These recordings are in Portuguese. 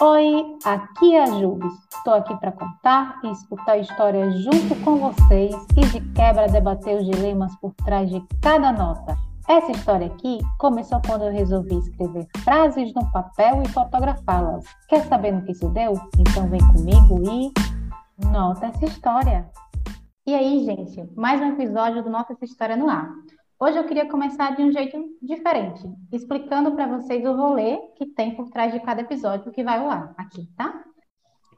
Oi, aqui é a Jubes. Estou aqui para contar e escutar histórias junto com vocês e de quebra debater os dilemas por trás de cada nota. Essa história aqui começou quando eu resolvi escrever frases no papel e fotografá-las. Quer saber no que isso deu? Então vem comigo e nota essa história. E aí, gente, mais um episódio do Nota essa história no ar. Hoje eu queria começar de um jeito diferente, explicando para vocês o rolê que tem por trás de cada episódio que vai ao ar aqui, tá?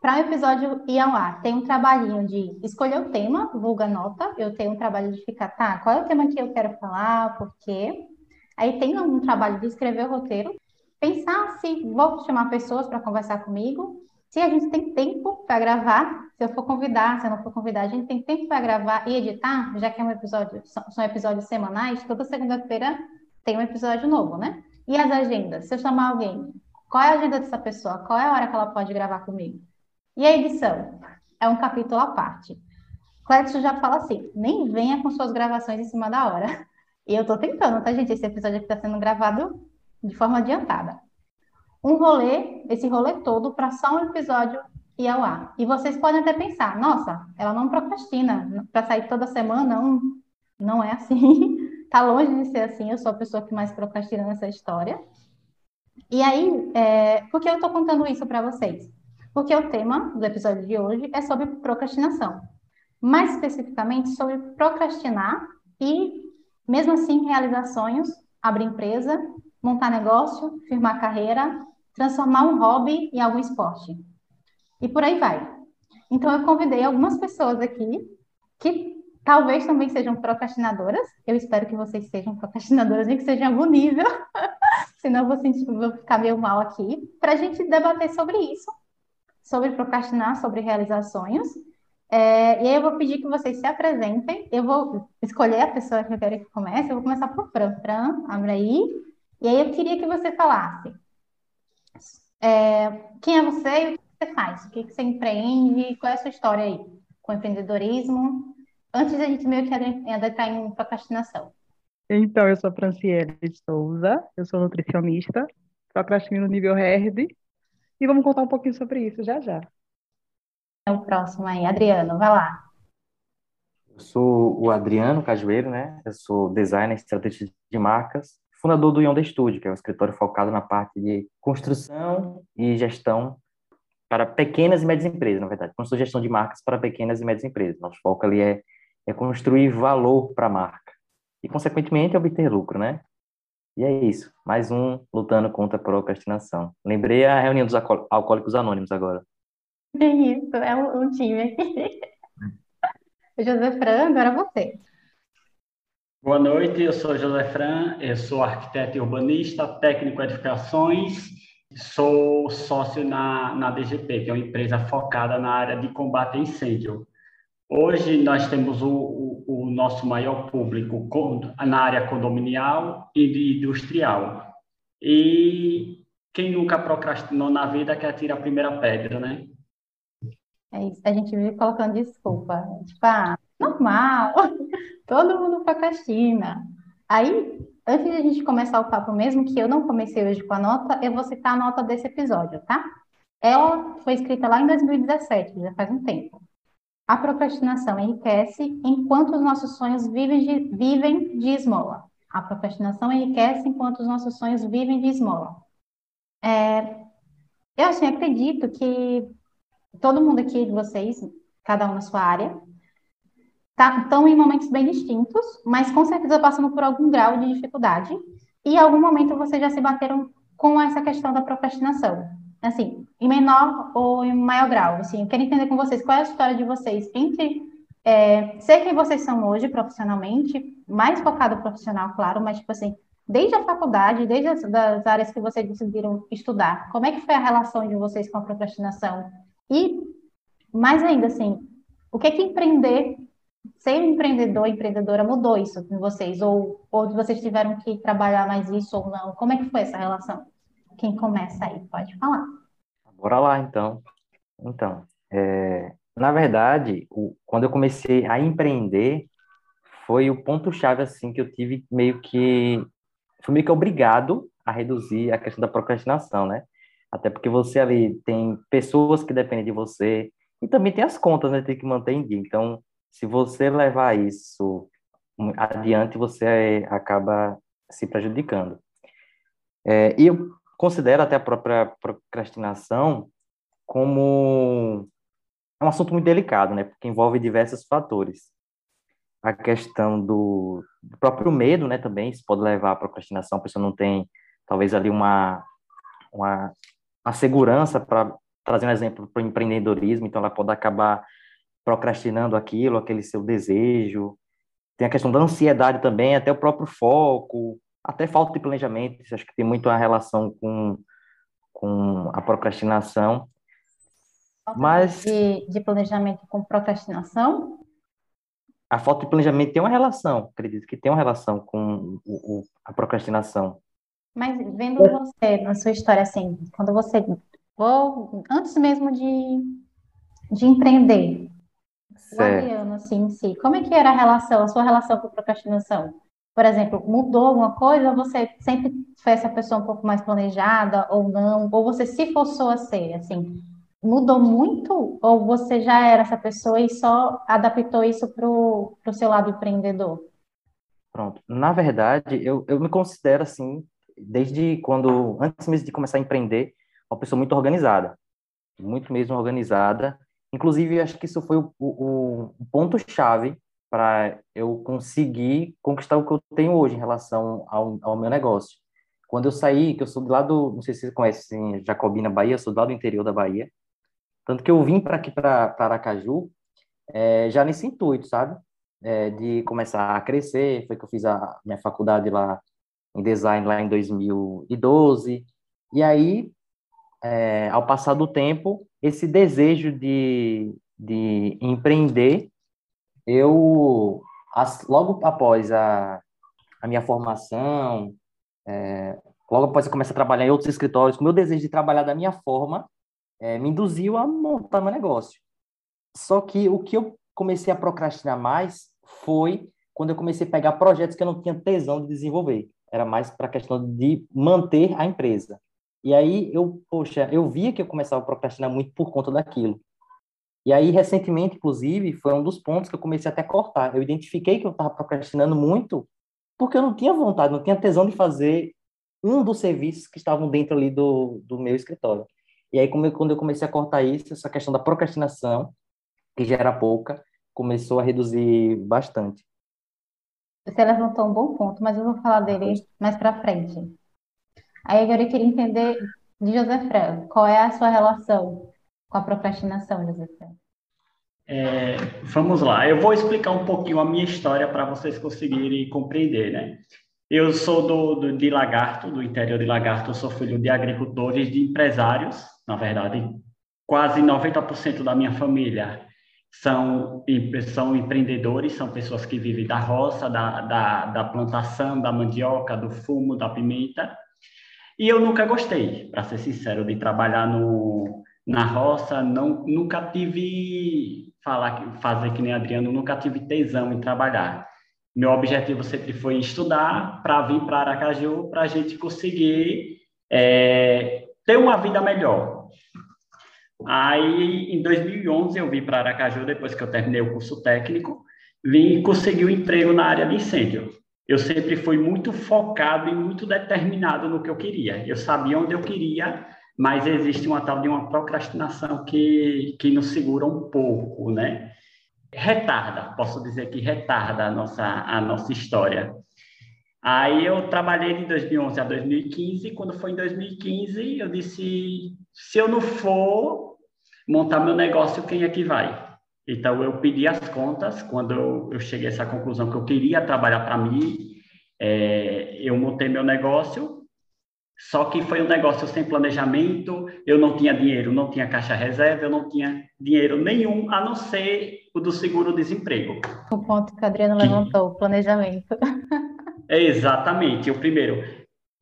Para o episódio ir ao ar, tem um trabalhinho de escolher o tema, vulga nota. Eu tenho um trabalho de ficar, tá? Qual é o tema que eu quero falar, por quê? Aí tem um trabalho de escrever o roteiro, pensar se vou chamar pessoas para conversar comigo, se a gente tem tempo para gravar, se eu for convidar, se eu não for convidar, a gente tem tempo para gravar e editar, já que é um episódio, são episódios semanais, toda segunda-feira tem um episódio novo, né? E as agendas? Se eu chamar alguém, qual é a agenda dessa pessoa? Qual é a hora que ela pode gravar comigo? E a edição? É um capítulo à parte. Clécio já fala assim: nem venha com suas gravações em cima da hora. E eu tô tentando, tá, gente? Esse episódio aqui tá sendo gravado de forma adiantada um rolê, esse rolê todo, para só um episódio ir ao ar. E vocês podem até pensar, nossa, ela não procrastina para sair toda semana, não, não é assim. tá longe de ser assim, eu sou a pessoa que mais procrastina nessa história. E aí, é, por que eu estou contando isso para vocês? Porque o tema do episódio de hoje é sobre procrastinação. Mais especificamente sobre procrastinar e, mesmo assim, realizar sonhos, abrir empresa, montar negócio, firmar carreira, transformar um hobby em algum esporte. E por aí vai. Então, eu convidei algumas pessoas aqui que talvez também sejam procrastinadoras. Eu espero que vocês sejam procrastinadoras, nem que sejam em algum nível. Senão eu vou, sentir, vou ficar meio mal aqui. Para a gente debater sobre isso, sobre procrastinar, sobre realizar sonhos. É, e aí eu vou pedir que vocês se apresentem. Eu vou escolher a pessoa que eu quero que comece. Eu vou começar por Fran. Fran, abre aí. E aí eu queria que você falasse é, quem é você e o que você faz? O que, você empreende? Qual é a sua história aí com empreendedorismo? Antes da gente meio que adentrar em procrastinação. Então, eu sou Franciele de Souza, eu sou nutricionista, procrastino no nível hard, e vamos contar um pouquinho sobre isso já já. É o próximo aí, Adriano, vai lá. Eu sou o Adriano Cajueiro, né? Eu sou designer estrategista de marcas fundador do Yonda Studio, que é um escritório focado na parte de construção e gestão para pequenas e médias empresas, na verdade. Construção e gestão de marcas para pequenas e médias empresas. Nosso foco ali é, é construir valor para a marca. E, consequentemente, obter lucro, né? E é isso. Mais um lutando contra a procrastinação. Lembrei a reunião dos alcoólicos anônimos agora. É isso, é um, um time aqui. José Fran, agora você. Boa noite, eu sou José Fran, eu sou arquiteto e urbanista, técnico em edificações, sou sócio na, na DGP, que é uma empresa focada na área de combate a incêndio. Hoje nós temos o, o, o nosso maior público na área condominial e industrial. E quem nunca procrastinou na vida quer tirar a primeira pedra, né? É isso, a gente vive colocando desculpa. Tipo, ah, normal. Todo mundo procrastina. Aí, antes de a gente começar o papo mesmo, que eu não comecei hoje com a nota, eu vou citar a nota desse episódio, tá? Ela foi escrita lá em 2017, já faz um tempo. A procrastinação enriquece enquanto os nossos sonhos vivem de, vivem de esmola. A procrastinação enriquece enquanto os nossos sonhos vivem de esmola. É, eu assim, acredito que todo mundo aqui de vocês, cada um na sua área, tá, estão em momentos bem distintos, mas com certeza passando por algum grau de dificuldade. E em algum momento vocês já se bateram com essa questão da procrastinação. Assim, em menor ou em maior grau. Assim, eu quero entender com vocês qual é a história de vocês entre é, ser quem vocês são hoje profissionalmente, mais focado profissional, claro, mas tipo assim, desde a faculdade, desde as das áreas que vocês decidiram estudar, como é que foi a relação de vocês com a procrastinação? E mais ainda, assim, o que é que empreender ser empreendedor, empreendedora mudou isso com vocês? Ou, ou vocês tiveram que trabalhar mais isso ou não? Como é que foi essa relação? Quem começa aí, pode falar. Bora lá, então. Então, é, na verdade, o, quando eu comecei a empreender, foi o ponto-chave, assim, que eu tive meio que... Fui meio que obrigado a reduzir a questão da procrastinação, né? Até porque você ali tem pessoas que dependem de você e também tem as contas, né? Tem que manter em dia. Então, se você levar isso adiante, você acaba se prejudicando. É, e eu considero até a própria procrastinação como é um assunto muito delicado, né? Porque envolve diversos fatores. A questão do, próprio medo, né? Também isso pode levar à procrastinação. A pessoa não tem, talvez, ali uma, uma, uma segurança para trazer um exemplo para o empreendedorismo, então ela pode acabar procrastinando aquilo, aquele seu desejo. Tem a questão da ansiedade também, até o próprio foco, até falta de planejamento. Acho que tem muito a relação com, com a procrastinação. Falta Mas de, de planejamento com procrastinação? A falta de planejamento tem uma relação, acredito que tem uma relação com o, o, a procrastinação. Mas vendo você, na sua história, assim, quando você, ou antes mesmo de, de empreender, o Adriano, assim, em si, como é que era a relação, a sua relação com procrastinação? Por exemplo, mudou alguma coisa você sempre foi essa pessoa um pouco mais planejada ou não? Ou você se forçou a ser, assim? mudou muito ou você já era essa pessoa e só adaptou isso para o seu lado empreendedor? Pronto. Na verdade, eu, eu me considero assim, desde quando, antes mesmo de começar a empreender, uma pessoa muito organizada. Muito mesmo organizada. Inclusive, acho que isso foi o, o, o ponto-chave para eu conseguir conquistar o que eu tenho hoje em relação ao, ao meu negócio. Quando eu saí, que eu sou do lado, não sei se vocês conhecem Jacobina, Bahia, sou do lado do interior da Bahia, tanto que eu vim para aqui, para Aracaju, é, já nesse intuito, sabe? É, de começar a crescer. Foi que eu fiz a minha faculdade lá em design lá em 2012. E aí, é, ao passar do tempo, esse desejo de, de empreender, eu, as, logo após a, a minha formação, é, logo após eu começar a trabalhar em outros escritórios, o meu desejo de trabalhar da minha forma, é, me induziu a montar meu negócio. Só que o que eu comecei a procrastinar mais foi quando eu comecei a pegar projetos que eu não tinha tesão de desenvolver. Era mais para a questão de manter a empresa. E aí eu, poxa, eu via que eu começava a procrastinar muito por conta daquilo. E aí, recentemente, inclusive, foi um dos pontos que eu comecei até a cortar. Eu identifiquei que eu estava procrastinando muito porque eu não tinha vontade, não tinha tesão de fazer um dos serviços que estavam dentro ali do, do meu escritório. E aí, quando eu comecei a cortar isso, essa questão da procrastinação, que já era pouca, começou a reduzir bastante. Você levantou um bom ponto, mas eu vou falar dele mais para frente. Aí agora eu queria entender de José Fran, qual é a sua relação com a procrastinação, José Fran? É, vamos lá, eu vou explicar um pouquinho a minha história para vocês conseguirem compreender, né? Eu sou do, do, de Lagarto, do interior de Lagarto, eu sou filho de agricultores, de empresários, na verdade, quase 90% da minha família são, são empreendedores, são pessoas que vivem da roça, da, da, da plantação, da mandioca, do fumo, da pimenta. E eu nunca gostei, para ser sincero, de trabalhar no, na roça, não, nunca tive, falar, fazer que nem Adriano, nunca tive tesão em trabalhar. Meu objetivo sempre foi estudar para vir para Aracaju, para a gente conseguir é, ter uma vida melhor. Aí, em 2011, eu vim para Aracaju, depois que eu terminei o curso técnico, vim conseguir um emprego na área de incêndio. Eu sempre fui muito focado e muito determinado no que eu queria. Eu sabia onde eu queria, mas existe uma tal de uma procrastinação que, que nos segura um pouco, né? Retarda, posso dizer que retarda a nossa, a nossa história. Aí eu trabalhei de 2011 a 2015. Quando foi em 2015, eu disse: se eu não for montar meu negócio, quem é que vai? Então eu pedi as contas. Quando eu, eu cheguei a essa conclusão que eu queria trabalhar para mim, é, eu montei meu negócio. Só que foi um negócio sem planejamento. Eu não tinha dinheiro, não tinha caixa reserva, eu não tinha dinheiro nenhum, a não ser o do seguro-desemprego. O ponto que a Adriana levantou, o planejamento. Exatamente. O primeiro,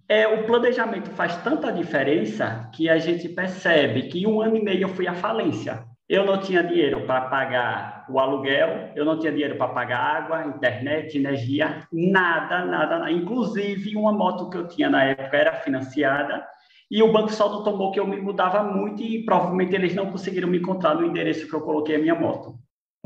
é, o planejamento faz tanta diferença que a gente percebe que um ano e meio eu fui à falência. Eu não tinha dinheiro para pagar o aluguel, eu não tinha dinheiro para pagar água, internet, energia, nada, nada, nada. Inclusive, uma moto que eu tinha na época era financiada e o banco só não tomou que eu me mudava muito e provavelmente eles não conseguiram me encontrar no endereço que eu coloquei a minha moto.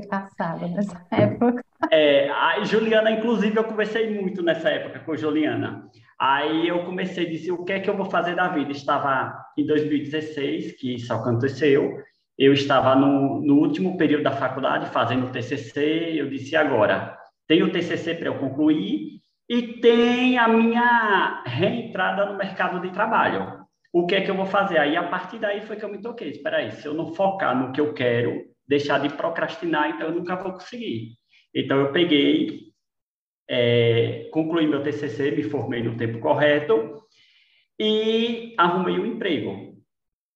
Passada nessa época. É, a Juliana, inclusive, eu conversei muito nessa época com a Juliana. Aí eu comecei a dizer o que é que eu vou fazer da vida. Estava em 2016, que isso aconteceu. Eu estava no, no último período da faculdade fazendo o TCC. Eu disse agora, tem o TCC para eu concluir e tem a minha reentrada no mercado de trabalho. O que é que eu vou fazer? Aí, a partir daí, foi que eu me toquei. Espera aí, se eu não focar no que eu quero, deixar de procrastinar, então eu nunca vou conseguir. Então, eu peguei, é, concluí meu TCC, me formei no tempo correto e arrumei um emprego.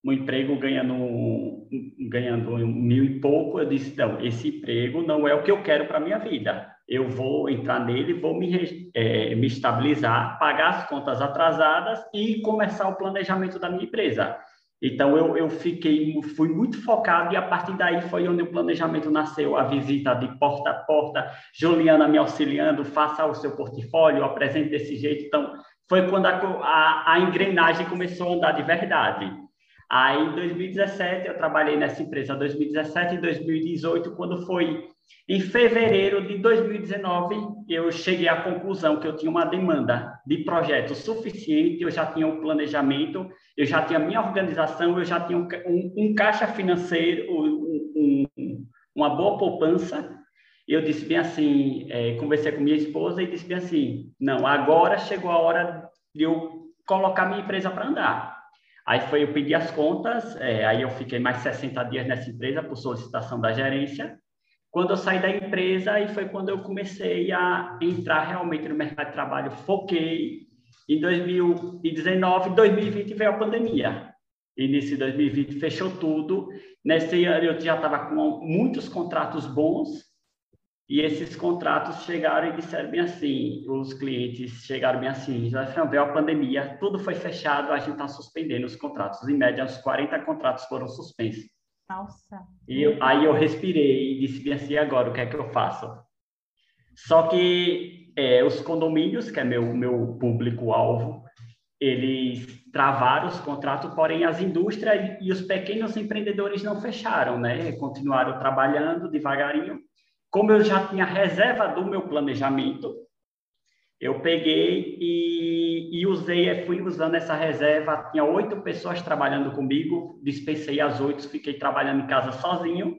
Um emprego ganhando, ganhando mil e pouco. Eu disse, não, esse emprego não é o que eu quero para minha vida eu vou entrar nele, vou me, é, me estabilizar, pagar as contas atrasadas e começar o planejamento da minha empresa. Então, eu, eu fiquei, fui muito focado e a partir daí foi onde o planejamento nasceu, a visita de porta a porta, Juliana me auxiliando, faça o seu portfólio, apresente desse jeito. Então, foi quando a, a, a engrenagem começou a andar de verdade. Aí, em 2017, eu trabalhei nessa empresa, 2017 e 2018, quando foi em fevereiro de 2019, eu cheguei à conclusão que eu tinha uma demanda de projeto suficiente, eu já tinha o um planejamento, eu já tinha minha organização, eu já tinha um, um, um caixa financeiro, uma boa poupança. Eu disse bem assim, é, conversei com minha esposa e disse bem assim, não, agora chegou a hora de eu colocar minha empresa para andar. Aí foi eu pedir as contas, é, aí eu fiquei mais 60 dias nessa empresa por solicitação da gerência. Quando eu saí da empresa, aí foi quando eu comecei a entrar realmente no mercado de trabalho, foquei. Em 2019, 2020 veio a pandemia. Início de 2020 fechou tudo. Nesse ano eu já estava com muitos contratos bons, e esses contratos chegaram e disseram bem assim, os clientes chegaram bem assim, já veio a pandemia, tudo foi fechado, a gente está suspendendo os contratos. Em média, uns 40 contratos foram suspensos. Nossa. E eu, aí eu respirei e disse bem assim, agora o que é que eu faço? Só que é, os condomínios, que é meu, meu público-alvo, eles travaram os contratos, porém as indústrias e os pequenos empreendedores não fecharam, né? Continuaram trabalhando devagarinho. Como eu já tinha reserva do meu planejamento, eu peguei e, e usei, fui usando essa reserva. Tinha oito pessoas trabalhando comigo, dispensei as oito, fiquei trabalhando em casa sozinho.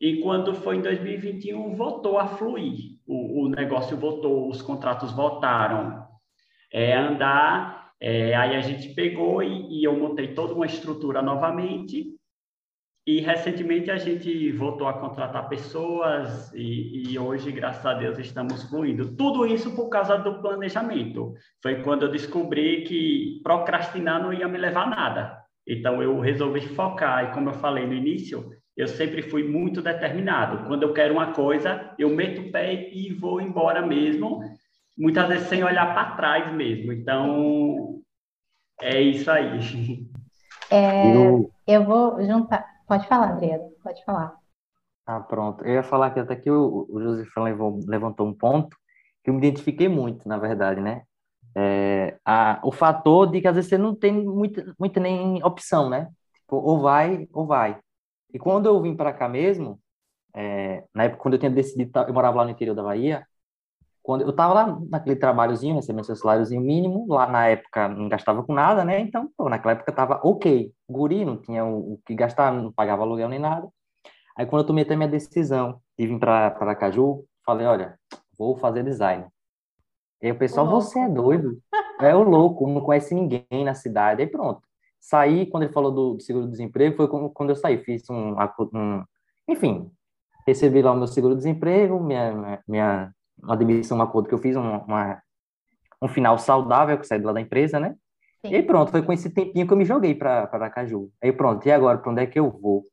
E quando foi em 2021, voltou a fluir. O, o negócio voltou, os contratos voltaram é, andar. É, aí a gente pegou e, e eu montei toda uma estrutura novamente e recentemente a gente voltou a contratar pessoas e, e, hoje, graças a Deus, estamos fluindo. Tudo isso por causa do planejamento. Foi quando eu descobri que procrastinar não ia me levar a nada. Então eu resolvi focar e como eu falei no início, eu sempre fui muito determinado. Quando eu quero uma coisa, eu meto o pé e vou embora mesmo, muitas vezes sem olhar para trás mesmo. Então é isso aí. É, eu vou juntar Pode falar, Adriano, pode falar. Ah, pronto. Eu ia falar que até que o, o Josefão levantou um ponto que eu me identifiquei muito, na verdade, né? É, a, o fator de que às vezes você não tem muita, muita nem opção, né? Tipo, ou vai ou vai. E quando eu vim para cá mesmo, é, na época quando eu tinha decidido, eu morava lá no interior da Bahia, quando eu estava lá naquele trabalhozinho, recebendo seu saláriozinho mínimo, lá na época não gastava com nada, né? Então, pô, naquela época estava ok. Guri, não tinha o, o, que gastar, não pagava aluguel nem nada. Aí, quando eu tomei até minha decisão de vir para Caju, falei: olha, vou fazer design. E aí o pessoal, você é doido? É o louco, não conhece ninguém na cidade. Aí pronto. Saí, quando ele falou do, do seguro-desemprego, foi quando eu saí. Fiz um, um. Enfim, recebi lá o meu seguro-desemprego, minha, minha uma demissão, um acordo que eu fiz, uma, uma, um final saudável, que saí lá da empresa, né? Sim. E aí pronto, foi com esse tempinho que eu me joguei para Aracaju. Aí pronto, e agora, para onde é que eu vou?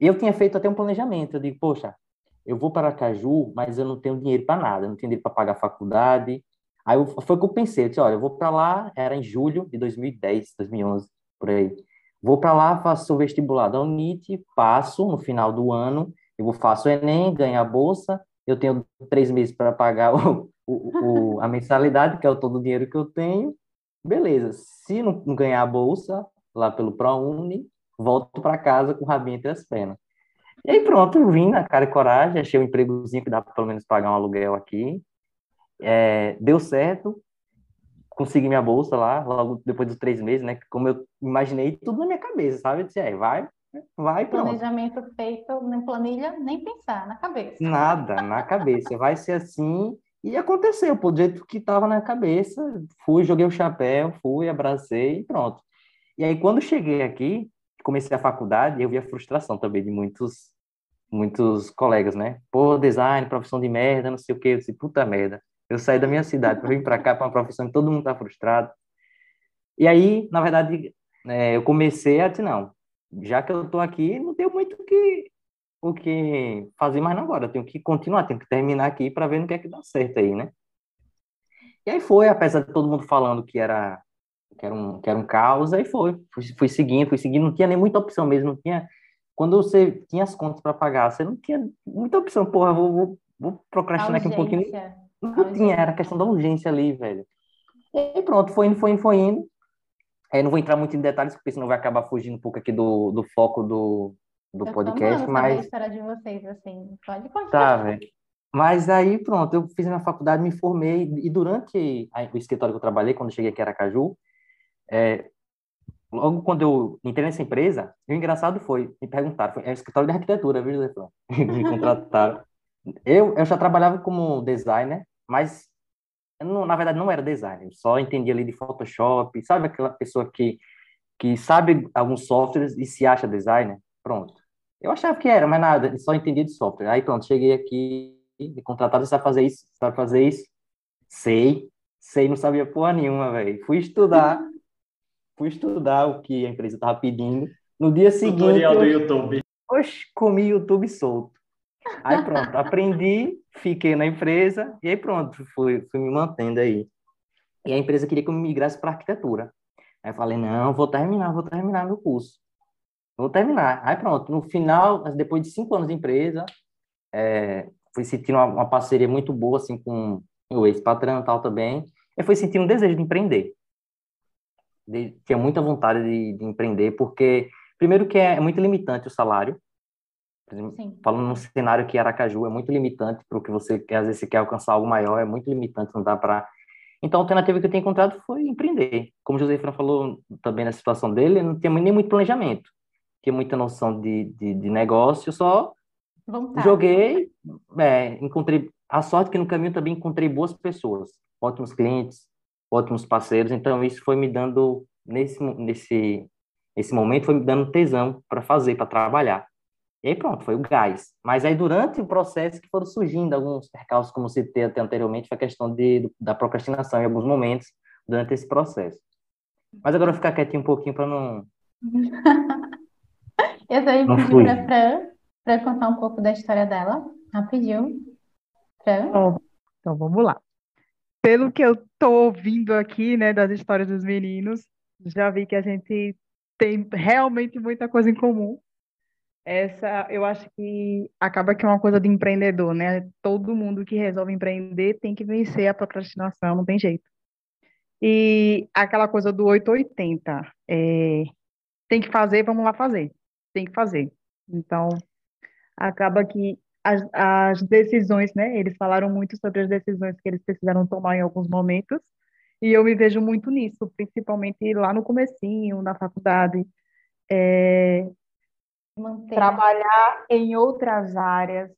E eu tinha feito até um planejamento, eu digo, poxa, eu vou para Aracaju, mas eu não tenho dinheiro para nada, eu não tenho dinheiro para pagar a faculdade. Aí eu, foi o que eu pensei, eu disse, olha, eu vou para lá, era em julho de 2010, 2011, por aí. Vou para lá, faço o vestibular da UNIT, passo no final do ano, eu vou faço o Enem, ganho a bolsa, eu tenho três meses para pagar o, o, o, a mensalidade, que é o todo o dinheiro que eu tenho, beleza, se não ganhar a bolsa lá pelo ProUni, volto para casa com o rabinho entre as pernas. E aí pronto, vim na cara e coragem, achei um empregozinho que dá para pelo menos pagar um aluguel aqui. É, deu certo, consegui minha bolsa lá, logo depois dos três meses, né? Como eu imaginei tudo na minha cabeça, sabe? Eu disse, é, vai, vai, pronto. Planejamento feito em planilha, nem pensar, na cabeça. Nada, na cabeça. Vai ser assim, e aconteceu, pô, do jeito que estava na cabeça, fui, joguei o chapéu, fui, abracei e pronto. E aí, quando cheguei aqui, comecei a faculdade, eu vi a frustração também de muitos muitos colegas, né? Pô, design, profissão de merda, não sei o quê. Eu disse, puta merda. Eu saí da minha cidade para vir para cá para uma profissão que todo mundo tá frustrado. E aí, na verdade, é, eu comecei a dizer, não, já que eu tô aqui, não tenho muito o que, o que fazer mais agora. Eu tenho que continuar, tenho que terminar aqui para ver no que é que dá certo aí, né? E aí foi, apesar de todo mundo falando que era que era um, que era um caos, aí foi, fui, fui seguindo, fui seguindo, não tinha nem muita opção mesmo, não tinha, quando você tinha as contas para pagar, você não tinha muita opção, porra, vou, vou, vou procrastinar aqui um pouquinho, não tinha, era questão da urgência ali, velho. E pronto, foi indo, foi indo, foi indo, aí não vou entrar muito em detalhes, porque senão vai acabar fugindo um pouco aqui do, do foco do, do eu podcast, mas... a história de vocês, assim, pode continuar. Tá, velho. Mas aí, pronto, eu fiz minha faculdade, me formei, e durante a, o escritório que eu trabalhei, quando eu cheguei aqui em Aracaju, é, logo quando eu entrei nessa empresa, o engraçado foi, me perguntaram, foi, é escritório de arquitetura, viu, José Me contrataram. Eu, eu já trabalhava como designer, mas não, na verdade não era designer, só entendia ali de Photoshop, sabe aquela pessoa que, que sabe alguns softwares e se acha designer? Pronto. Eu achava que era, mas nada, só entendia de software. Aí pronto, cheguei aqui, me contrataram, sabe fazer isso? Sabe fazer isso? Sei. Sei, não sabia porra nenhuma, velho. Fui estudar, fui estudar o que a empresa estava pedindo. No dia seguinte. Tutorial do YouTube. Oxe, comi YouTube solto. Aí pronto, aprendi, fiquei na empresa e aí pronto, fui, fui me mantendo aí. E a empresa queria que eu me migrasse para arquitetura. Aí eu falei, não, vou terminar, vou terminar meu curso. Vou terminar. Aí pronto, no final, depois de cinco anos de empresa, é, fui sentindo uma, uma, parceria muito boa assim com o ex-patrão e tal também. Eu fui sentindo um desejo de empreender de, tinha muita vontade de, de, empreender, porque, primeiro, que é, é muito limitante o salário. Sim. Falando num cenário que Aracaju é muito limitante para o que você quer, às vezes você quer alcançar algo maior, é muito limitante, não dá para. Então, a alternativa que eu tenho encontrado foi empreender. Como o José Fran falou também na situação dele, não tinha nem muito planejamento, tinha muita noção de, de, de negócio, só Vontade. joguei, é, encontrei. A sorte que no caminho também encontrei boas pessoas, ótimos clientes, ótimos parceiros, então isso foi me dando, nesse, nesse, nesse momento, foi me dando tesão para fazer, para trabalhar. E aí pronto, foi o gás. Mas aí durante o processo que foram surgindo alguns percalços, como citei até anteriormente, foi a questão de, da procrastinação em alguns momentos durante esse processo. Mas agora eu vou ficar quietinho um pouquinho para não... eu também pedi para Fran para contar um pouco da história dela. Rapidinho. Fran? então vamos lá pelo que eu tô ouvindo aqui, né, das histórias dos meninos, já vi que a gente tem realmente muita coisa em comum. Essa, eu acho que acaba que é uma coisa de empreendedor, né? Todo mundo que resolve empreender tem que vencer a procrastinação, não tem jeito. E aquela coisa do 880, é, tem que fazer, vamos lá fazer. Tem que fazer. Então, acaba que as, as decisões, né? Eles falaram muito sobre as decisões que eles precisaram tomar em alguns momentos, e eu me vejo muito nisso, principalmente lá no comecinho, na faculdade. É, trabalhar em outras áreas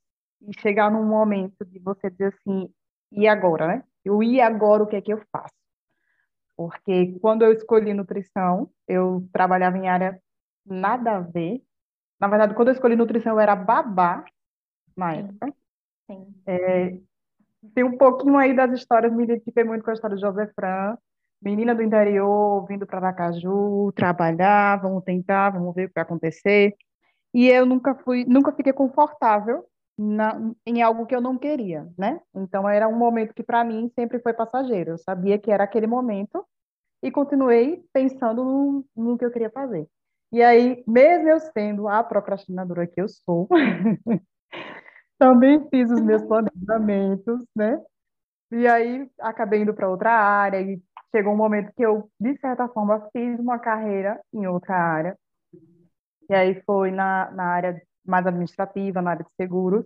e chegar num momento de você dizer assim, e agora, né? Eu e agora o que é que eu faço? Porque quando eu escolhi nutrição, eu trabalhava em área nada a ver. Na verdade, quando eu escolhi nutrição, eu era babá na época. Sim. É, tem um pouquinho aí das histórias, me identifiquei muito com a história de José Fran, menina do interior, vindo para Aracaju, trabalhar, vamos tentar, vamos ver o que vai acontecer. E eu nunca fui, nunca fiquei confortável na, em algo que eu não queria, né? Então era um momento que para mim sempre foi passageiro. Eu sabia que era aquele momento e continuei pensando no, no que eu queria fazer. E aí, mesmo eu sendo a procrastinadora que eu sou, também fiz os meus planejamentos, né? E aí acabei indo para outra área e chegou um momento que eu, de certa forma, fiz uma carreira em outra área. E aí foi na, na área mais administrativa, na área de seguros.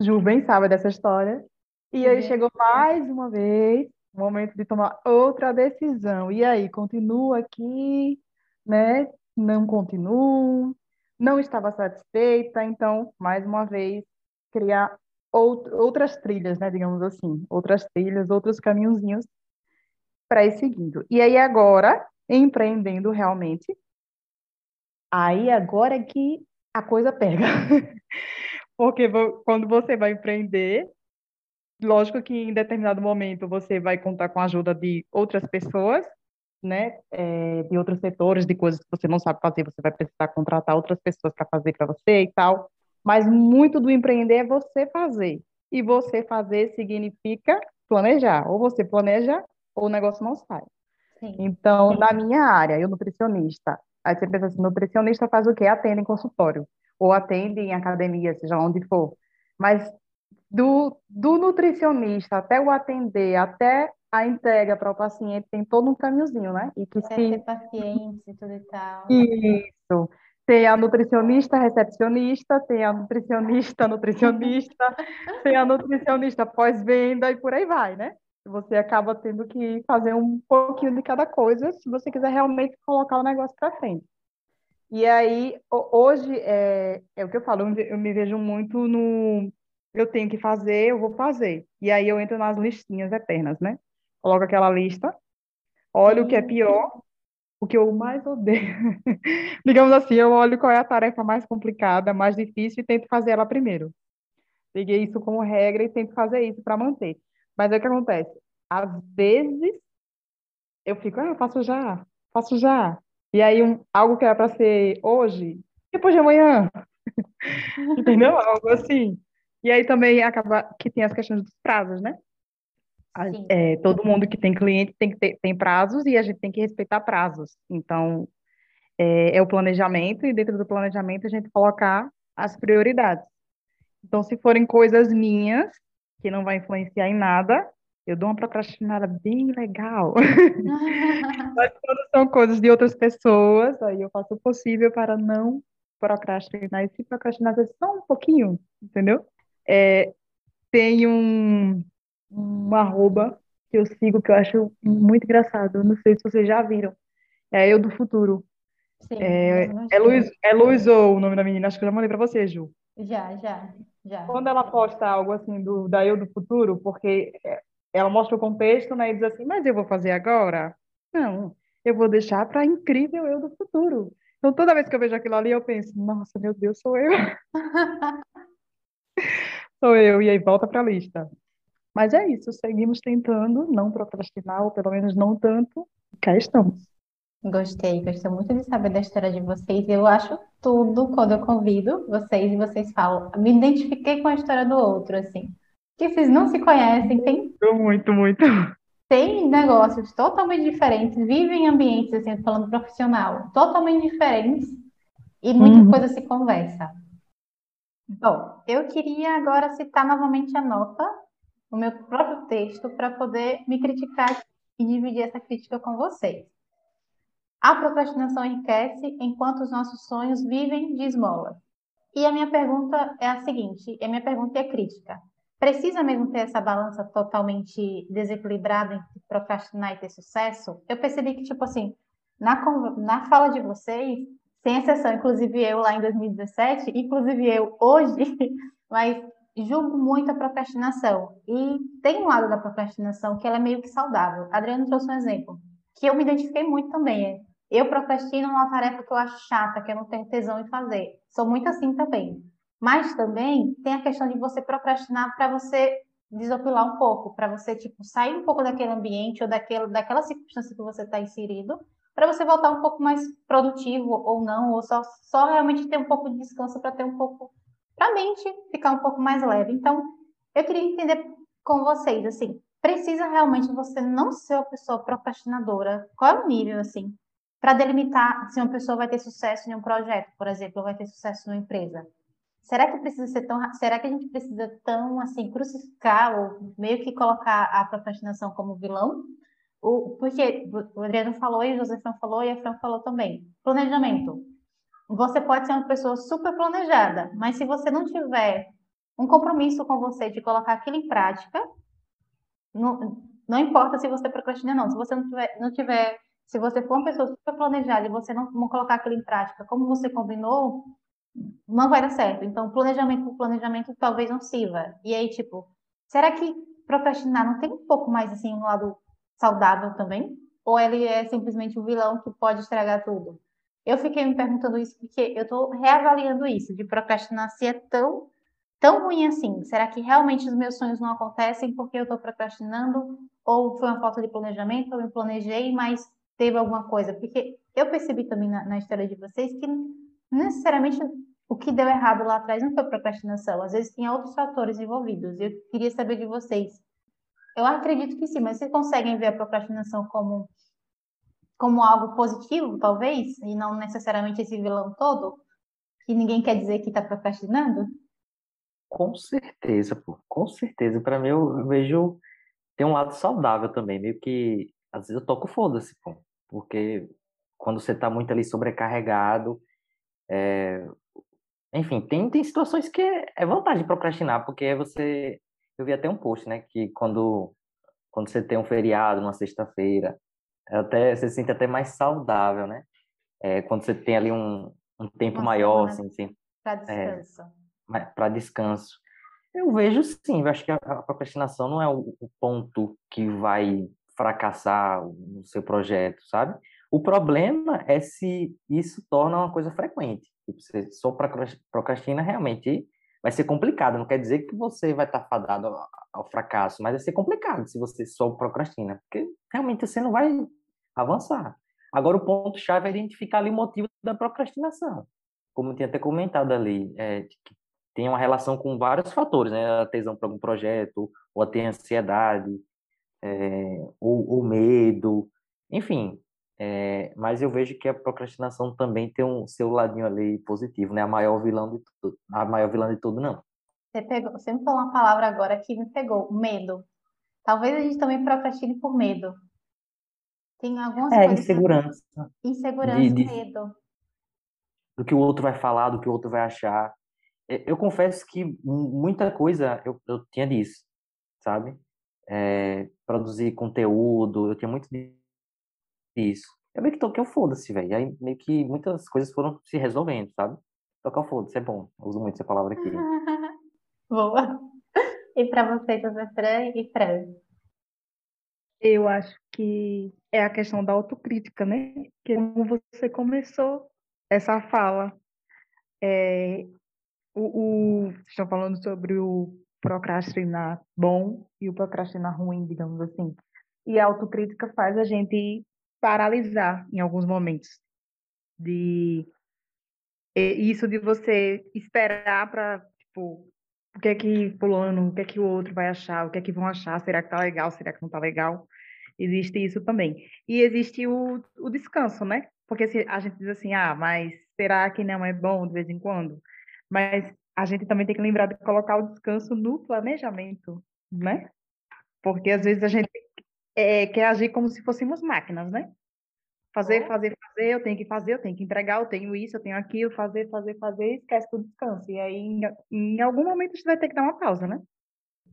Ju bem sabe dessa história. E aí chegou mais uma vez o momento de tomar outra decisão. E aí, continua aqui, né? Não continuo, não estava satisfeita, então, mais uma vez, criar outras trilhas, né, digamos assim, outras trilhas, outros caminhozinhos para ir seguindo. E aí agora, empreendendo realmente, aí agora é que a coisa pega. Porque quando você vai empreender, lógico que em determinado momento você vai contar com a ajuda de outras pessoas, né, é, de outros setores, de coisas que você não sabe fazer, você vai precisar contratar outras pessoas para fazer para você e tal. Mas muito do empreender é você fazer. E você fazer significa planejar. Ou você planeja ou o negócio não sai. Sim. Então, Sim. na minha área, eu nutricionista, aí você pensa assim, nutricionista faz o quê? Atende em consultório, ou atende em academia, seja onde for. Mas do, do nutricionista até o atender, até a entrega para o paciente, tem todo um caminhozinho, né? E que até se... ter pacientes e tudo e tal. Isso. Tem a nutricionista recepcionista, tem a nutricionista nutricionista, tem a nutricionista pós-venda e por aí vai, né? Você acaba tendo que fazer um pouquinho de cada coisa se você quiser realmente colocar o negócio para frente. E aí, hoje, é, é o que eu falo, eu me vejo muito no. Eu tenho que fazer, eu vou fazer. E aí eu entro nas listinhas eternas, né? Coloco aquela lista, olho o que é pior, o que eu mais odeio. Digamos assim, eu olho qual é a tarefa mais complicada, mais difícil e tento fazer ela primeiro. Peguei isso como regra e tento fazer isso para manter. Mas é o que acontece? Às vezes eu fico, ah, faço já, faço já. E aí um, algo que era para ser hoje, depois de amanhã. Entendeu? Algo assim. E aí também acaba que tem as questões dos prazos, né? É, todo mundo que tem cliente tem que ter tem prazos e a gente tem que respeitar prazos. Então, é, é, o planejamento e dentro do planejamento a gente colocar as prioridades. Então, se forem coisas minhas, que não vai influenciar em nada, eu dou uma procrastinada bem legal. Mas quando são coisas de outras pessoas, aí eu faço o possível para não procrastinar. E se procrastinar é só um pouquinho, entendeu? É, tem um, um arroba que eu sigo que eu acho muito engraçado. Não sei se vocês já viram. É Eu do Futuro. Sim, é, é, Luiz, é Luiz ou o nome da menina, acho que eu já mandei para você, Ju. Já, já, já. Quando ela posta algo assim do, da Eu do Futuro, porque é, ela mostra o contexto, né, e diz assim, mas eu vou fazer agora? Não, eu vou deixar para a incrível Eu do Futuro. Então, toda vez que eu vejo aquilo ali, eu penso, nossa, meu Deus, sou eu. sou eu, e aí volta para a lista. Mas é isso, seguimos tentando não procrastinar, ou pelo menos não tanto, cá estamos. Gostei, gostei muito de saber da história de vocês. Eu acho tudo quando eu convido vocês e vocês falam. Me identifiquei com a história do outro, assim. Que vocês não se conhecem, tem. Muito, muito. Tem negócios totalmente diferentes, vivem em ambientes, assim, falando profissional, totalmente diferentes, e muita uhum. coisa se conversa. Bom, eu queria agora citar novamente a nota, o meu próprio texto, para poder me criticar e dividir essa crítica com vocês. A procrastinação enriquece enquanto os nossos sonhos vivem de esmola. E a minha pergunta é a seguinte, a minha pergunta é crítica. Precisa mesmo ter essa balança totalmente desequilibrada entre procrastinar e ter sucesso? Eu percebi que, tipo assim, na, na fala de vocês, sem exceção, inclusive eu lá em 2017, inclusive eu hoje, mas julgo muito a procrastinação. E tem um lado da procrastinação que ela é meio que saudável. Adriano trouxe um exemplo, que eu me identifiquei muito também. Eu procrastino uma tarefa que eu acho chata, que eu não tenho tesão em fazer. Sou muito assim também. Mas também tem a questão de você procrastinar para você desopilar um pouco, para você tipo sair um pouco daquele ambiente ou daquele, daquela circunstância que você está inserido, para você voltar um pouco mais produtivo ou não, ou só, só realmente ter um pouco de descanso para ter um pouco para a mente ficar um pouco mais leve. Então, eu queria entender com vocês assim, precisa realmente você não ser uma pessoa procrastinadora? Qual é o nível assim? Para delimitar se uma pessoa vai ter sucesso em um projeto, por exemplo, ou vai ter sucesso numa empresa. Será que precisa ser tão, será que a gente precisa tão assim crucificar ou meio que colocar a procrastinação como vilão? o, porque o Adriano falou e o Josefão falou e a Fran falou também. Planejamento. Você pode ser uma pessoa super planejada, mas se você não tiver um compromisso com você de colocar aquilo em prática, não, não importa se você procrastina não. Se você não tiver, não tiver, se você for uma pessoa super planejada e você não, não colocar aquilo em prática como você combinou, não vai dar certo. Então, planejamento por planejamento talvez não sirva. E aí, tipo, será que procrastinar não tem um pouco mais assim um lado saudável também? Ou ele é simplesmente o um vilão que pode estragar tudo? Eu fiquei me perguntando isso porque eu estou reavaliando isso, de procrastinar se é tão, tão ruim assim. Será que realmente os meus sonhos não acontecem porque eu estou procrastinando? Ou foi uma falta de planejamento? Eu me planejei, mas teve alguma coisa? Porque eu percebi também na, na história de vocês que necessariamente o que deu errado lá atrás não foi procrastinação. Às vezes tinha outros fatores envolvidos. Eu queria saber de vocês eu acredito que sim, mas vocês conseguem ver a procrastinação como, como algo positivo, talvez, e não necessariamente esse vilão todo, que ninguém quer dizer que está procrastinando? Com certeza, pô, com certeza. Para mim, eu vejo tem um lado saudável também, meio que às vezes eu toco foda-se, pô, porque quando você está muito ali sobrecarregado, é... enfim, tem, tem situações que é, é vantagem procrastinar, porque você eu vi até um post, né, que quando, quando você tem um feriado numa sexta-feira, até você se sente até mais saudável, né? É, quando você tem ali um, um tempo Uma maior, assim, assim para é, descanso. É, para descanso. Eu vejo sim, eu acho que a, procrastinação não é o, ponto que vai fracassar no seu projeto, sabe? O problema é se isso torna uma coisa frequente. Tipo, você só procrastina realmente vai ser complicado. Não quer dizer que você vai estar fadado ao, fracasso, mas vai ser complicado se você só procrastina, porque realmente você não vai avançar. Agora, o ponto-chave é identificar ali o motivo da procrastinação. Como eu tinha até comentado ali, é, que tem uma relação com vários fatores, né? A tesão para algum projeto, ou a ter ansiedade, é, ou, ou medo, enfim, é, mas eu vejo que a procrastinação também tem um seu ladinho ali positivo, né? A maior vilã de tudo, a maior vilã de tudo não. Você pegou, você me falou uma palavra agora que me pegou, medo. Talvez a gente também procrastine por medo. Tem algumas é, coisas. Insegurança. Insegurança, de, de, medo. Do que o outro vai falar, do que o outro vai achar. Eu confesso que muita coisa eu, eu tinha disso, sabe? É, produzir conteúdo, eu tinha muito isso. Eu meio que toquei o foda-se, velho. Aí meio que muitas coisas foram se resolvendo, sabe? Tocar o foda-se é bom. Eu uso muito essa palavra aqui. Boa. E para você, José Fran e Fran? Eu acho que é a questão da autocrítica, né? Que como você começou essa fala, é, o, o, vocês estão falando sobre o procrastinar bom e o procrastinar ruim, digamos assim. E a autocrítica faz a gente paralisar em alguns momentos. De isso de você esperar para, tipo, o que é que fulano, o que é que o outro vai achar, o que é que vão achar, será que tá legal, será que não tá legal? Existe isso também. E existe o, o descanso, né? Porque se a gente diz assim, ah, mas será que não é bom de vez em quando? Mas a gente também tem que lembrar de colocar o descanso no planejamento, né? Porque às vezes a gente é, quer agir como se fôssemos máquinas, né? Fazer, fazer, fazer, eu tenho que fazer, eu tenho que entregar, eu tenho isso, eu tenho aquilo, fazer, fazer, fazer, esquece do descanso. E aí, em, em algum momento, a gente vai ter que dar uma pausa, né?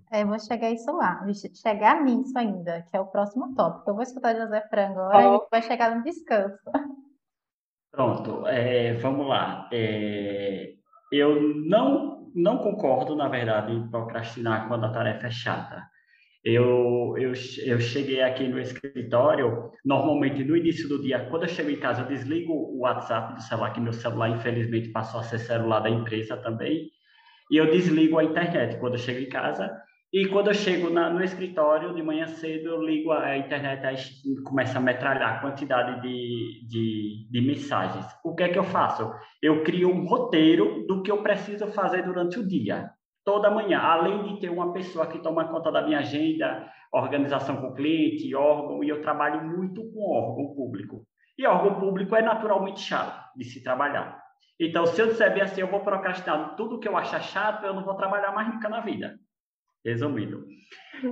É, eu vou chegar isso lá, chegar nisso ainda, que é o próximo tópico. Eu vou escutar José Frango agora oh. e a gente vai chegar no descanso. Pronto, é, vamos lá. É, eu não, não concordo, na verdade, em procrastinar quando a tarefa é chata. Eu, eu, eu cheguei aqui no escritório, normalmente no início do dia, quando eu chego em casa, eu desligo o WhatsApp do celular, que meu celular, infelizmente, passou a ser celular da empresa também, e eu desligo a internet quando eu chego em casa. E quando eu chego na, no escritório, de manhã cedo, eu ligo a internet e começa a metralhar a quantidade de, de, de mensagens. O que é que eu faço? Eu crio um roteiro do que eu preciso fazer durante o dia toda manhã, além de ter uma pessoa que toma conta da minha agenda, organização com cliente, órgão, e eu trabalho muito com órgão público. E órgão público é naturalmente chato de se trabalhar. Então, se eu disser bem assim, eu vou procrastinar tudo que eu achar chato, eu não vou trabalhar mais nunca na vida. Resumindo,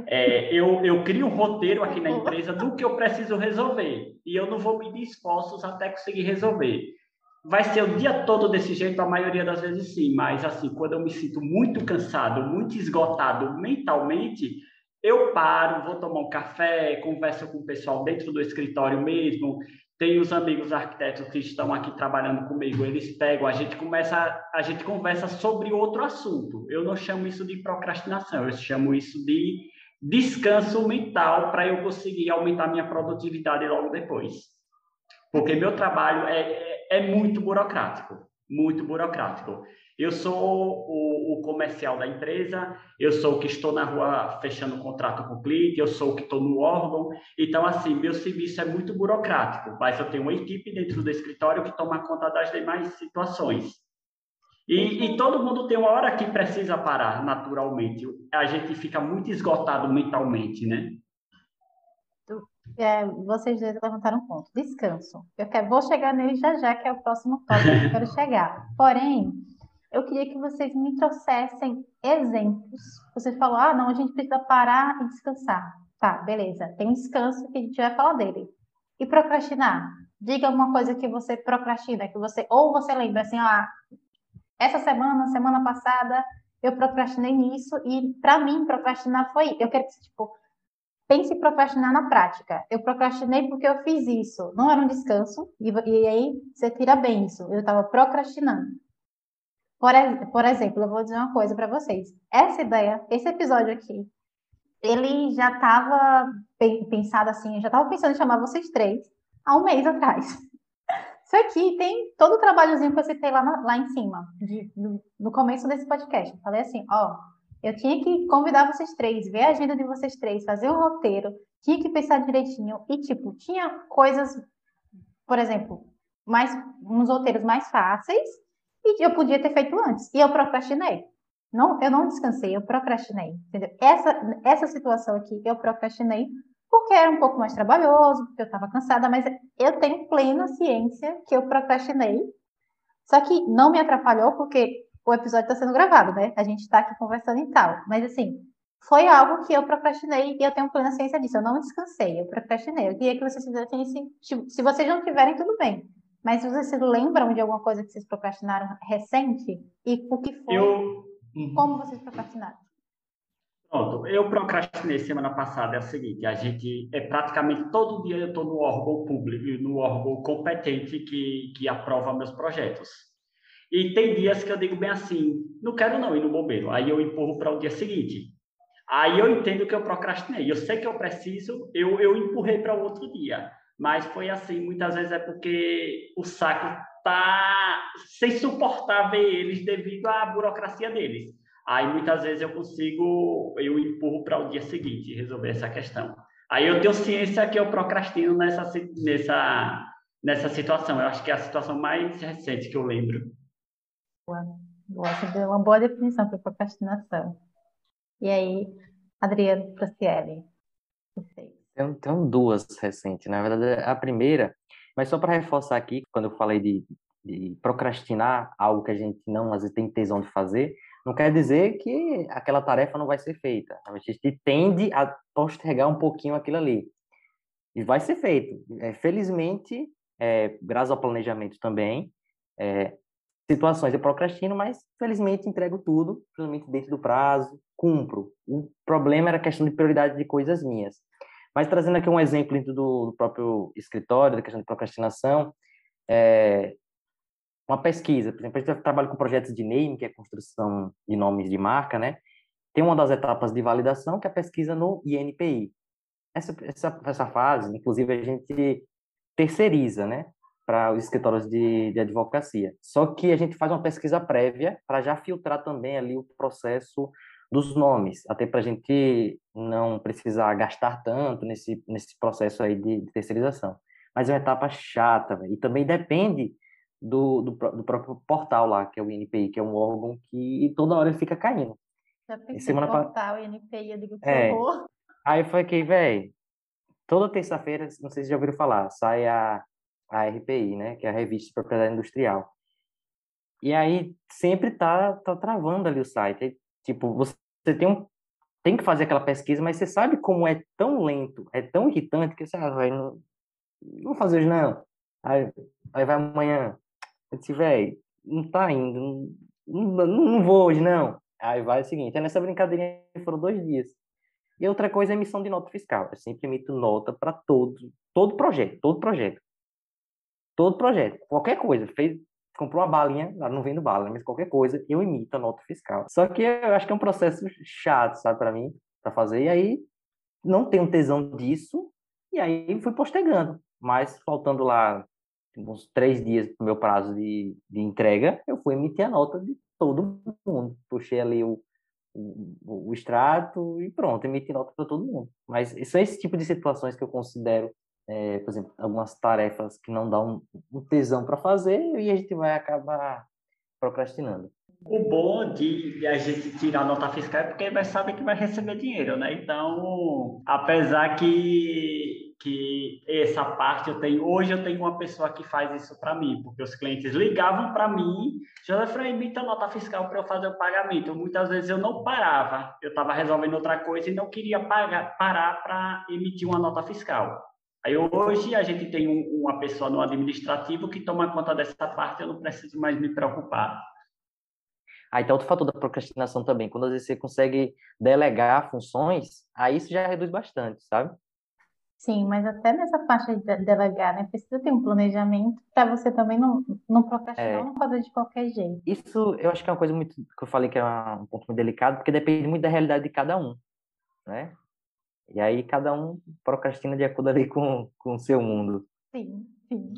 é, eu, eu crio um roteiro aqui na empresa do que eu preciso resolver e eu não vou medir esforços até conseguir resolver. Vai ser o dia todo desse jeito, a maioria das vezes sim, mas assim, quando eu me sinto muito cansado, muito esgotado mentalmente, eu paro, vou tomar um café, converso com o pessoal dentro do escritório mesmo, tem os amigos arquitetos que estão aqui trabalhando comigo, eles pegam, a gente começa, a gente conversa sobre outro assunto. Eu não chamo isso de procrastinação, eu chamo isso de descanso mental para eu conseguir aumentar minha produtividade logo depois. Porque meu trabalho é, é, é muito burocrático, muito burocrático. Eu sou o, o, comercial da empresa, eu sou o que estou na rua fechando contrato com o cliente, eu sou o que estou no órgão. Então, assim, meu serviço é muito burocrático, mas eu tenho uma equipe dentro do escritório que toma conta das demais situações. E, e todo mundo tem uma hora que precisa parar, naturalmente. A gente fica muito esgotado mentalmente, né? É, vocês dois levantaram um ponto. Descanso. Eu quero, vou chegar nele já já, que é o próximo tópico que eu quero chegar. Porém, eu queria que vocês me trouxessem exemplos. Você falou, ah, não, a gente precisa parar e descansar. Tá, beleza. Tem um descanso que a gente vai falar dele. E procrastinar? Diga alguma coisa que você procrastina, que você ou você lembra assim, ah, essa semana, semana passada, eu procrastinei nisso e para mim procrastinar foi, eu quero que tipo pense em procrastinar na prática. Eu procrastinei porque eu fiz isso. Não era um descanso e, e aí você tira bem isso. Eu estava procrastinando. Por, por exemplo, eu vou dizer uma coisa para vocês. Essa ideia, esse episódio aqui, ele já estava pensado assim, eu já estava pensando em chamar vocês três há um mês atrás. Isso aqui tem todo o trabalhozinho que eu citei lá, lá em cima, de, no, no, começo desse podcast. Eu falei assim, ó, eu tinha que convidar vocês três, ver a agenda de vocês três, fazer um roteiro, tinha que pensar direitinho. E, tipo, tinha coisas, por exemplo, mais, uns roteiros mais fáceis e eu podia ter feito antes. E eu procrastinei. Não, eu não descansei, eu procrastinei. Entendeu? Essa, essa situação aqui, eu procrastinei porque era um pouco mais trabalhoso, porque eu estava cansada, mas eu tenho plena ciência que eu procrastinei. Só que não me atrapalhou porque o episódio está sendo gravado, né? A gente está aqui conversando e tal. Mas assim, foi algo que eu procrastinei e eu tenho plena ciência disso. Eu não descansei, eu procrastinei. Eu queria que vocês fizessem assim, se vocês não tiverem, tudo bem. Mas vocês se lembram de alguma coisa que vocês procrastinaram recente? E o que foi? Eu... Como vocês procrastinaram? Pronto, eu procrastinei semana passada, é o seguinte, a gente, é praticamente todo dia eu estou no órgão público, no órgão competente que, que aprova meus projetos. E tem dias que eu digo bem assim, não quero não ir no bombeiro, aí eu empurro para o dia seguinte. Aí eu entendo que eu procrastinei, eu sei que eu preciso, eu, eu empurrei para o outro dia mas foi assim, muitas vezes é porque o saco tá sem suportar ver eles devido à burocracia deles. Aí muitas vezes eu consigo, eu empurro para o dia seguinte resolver essa questão. Aí eu tenho ciência que eu procrastino nessa, nessa, nessa situação. Eu acho que é a situação mais recente que eu lembro. Boa. Você deu uma boa definição para procrastinação. E aí, Adriano Franciele, vocês. Tenho duas recentes. Na verdade, a primeira, mas só para reforçar aqui, quando eu falei de, de procrastinar algo que a gente não às vezes tem tesão de fazer, não quer dizer que aquela tarefa não vai ser feita. A gente tende a postergar um pouquinho aquilo ali. E vai ser feito. É, felizmente, é, graças ao planejamento também, é, situações eu procrastino, mas felizmente entrego tudo, principalmente dentro do prazo, cumpro. O problema era a questão de prioridade de coisas minhas. Mas trazendo aqui um exemplo dentro do, do próprio escritório, da questão de procrastinação, é, uma pesquisa, por exemplo, a gente trabalha com projetos de name, que é construção de nomes de marca, né? Tem uma das etapas de validação, que é a pesquisa no INPI. Essa, essa, essa fase, inclusive, a gente terceiriza, né? Para os escritórios de, de advocacia. Só que a gente faz uma pesquisa prévia para já filtrar também ali o processo dos nomes, até para a gente não precisar gastar tanto nesse, nesse processo aí de, de terceirização. Mas é uma etapa chata, véio. e também depende do, do, do, próprio portal lá, que é o INPI, que é um órgão que toda hora fica caindo. Já pensei semana portal, pa... INPI, eu digo que é. horror. Aí foi que, velho, toda terça-feira, não sei se já ouviram falar, sai a, a RPI, né, que é a Revista de Propriedade Industrial. E aí sempre tá, tá travando ali o site. Tipo, você tem um tem que fazer aquela pesquisa, mas você sabe como é tão lento, é tão irritante que você ah, vai, não, não vou fazer hoje não. Aí, aí vai amanhã. Eu disse, velho, não tá indo, não, não, não vou hoje não. Aí vai o seguinte, é nessa brincadeirinha foram dois dias. E outra coisa é emissão de nota fiscal. Eu sempre emito nota para todo, todo projeto, todo projeto. Todo projeto, qualquer coisa. Fez, comprou uma balinha, não vendo bala, mas qualquer coisa, eu emito a nota fiscal. Só que eu acho que é um processo chato, sabe, para mim, para fazer. E aí não tenho tesão disso, e aí fui postergando. Mas faltando lá uns três dias para o meu prazo de, de entrega, eu fui emitir a nota de todo mundo. Puxei ali o, o, o extrato e pronto, emiti nota para todo mundo. Mas são esse tipo de situações que eu considero, é, por exemplo, algumas tarefas que não dão um, tesão para fazer e a gente vai acabar procrastinando. O bom de, de, a gente tirar nota fiscal é porque vai saber que vai receber dinheiro, né? Então, apesar que, que essa parte eu tenho, hoje eu tenho uma pessoa que faz isso para mim, porque os clientes ligavam para mim, José emita a nota fiscal para eu fazer o pagamento. Muitas vezes eu não parava, eu estava resolvendo outra coisa e não queria pagar, parar para emitir uma nota fiscal. Aí hoje a gente tem um, uma pessoa no administrativo que toma conta dessa parte, eu não preciso mais me preocupar. Aí tem outro fator da procrastinação também. Quando às vezes você consegue delegar funções, aí isso já reduz bastante, sabe? Sim, mas até nessa parte de delegar, né? Precisa ter um planejamento para você também não, não procrastinar, é, não fazer de qualquer jeito. Isso eu acho que é uma coisa muito que eu falei que é um ponto muito delicado, porque depende muito da realidade de cada um, né? E aí cada um procrastina de acordo ali com, com o seu mundo. Sim, sim.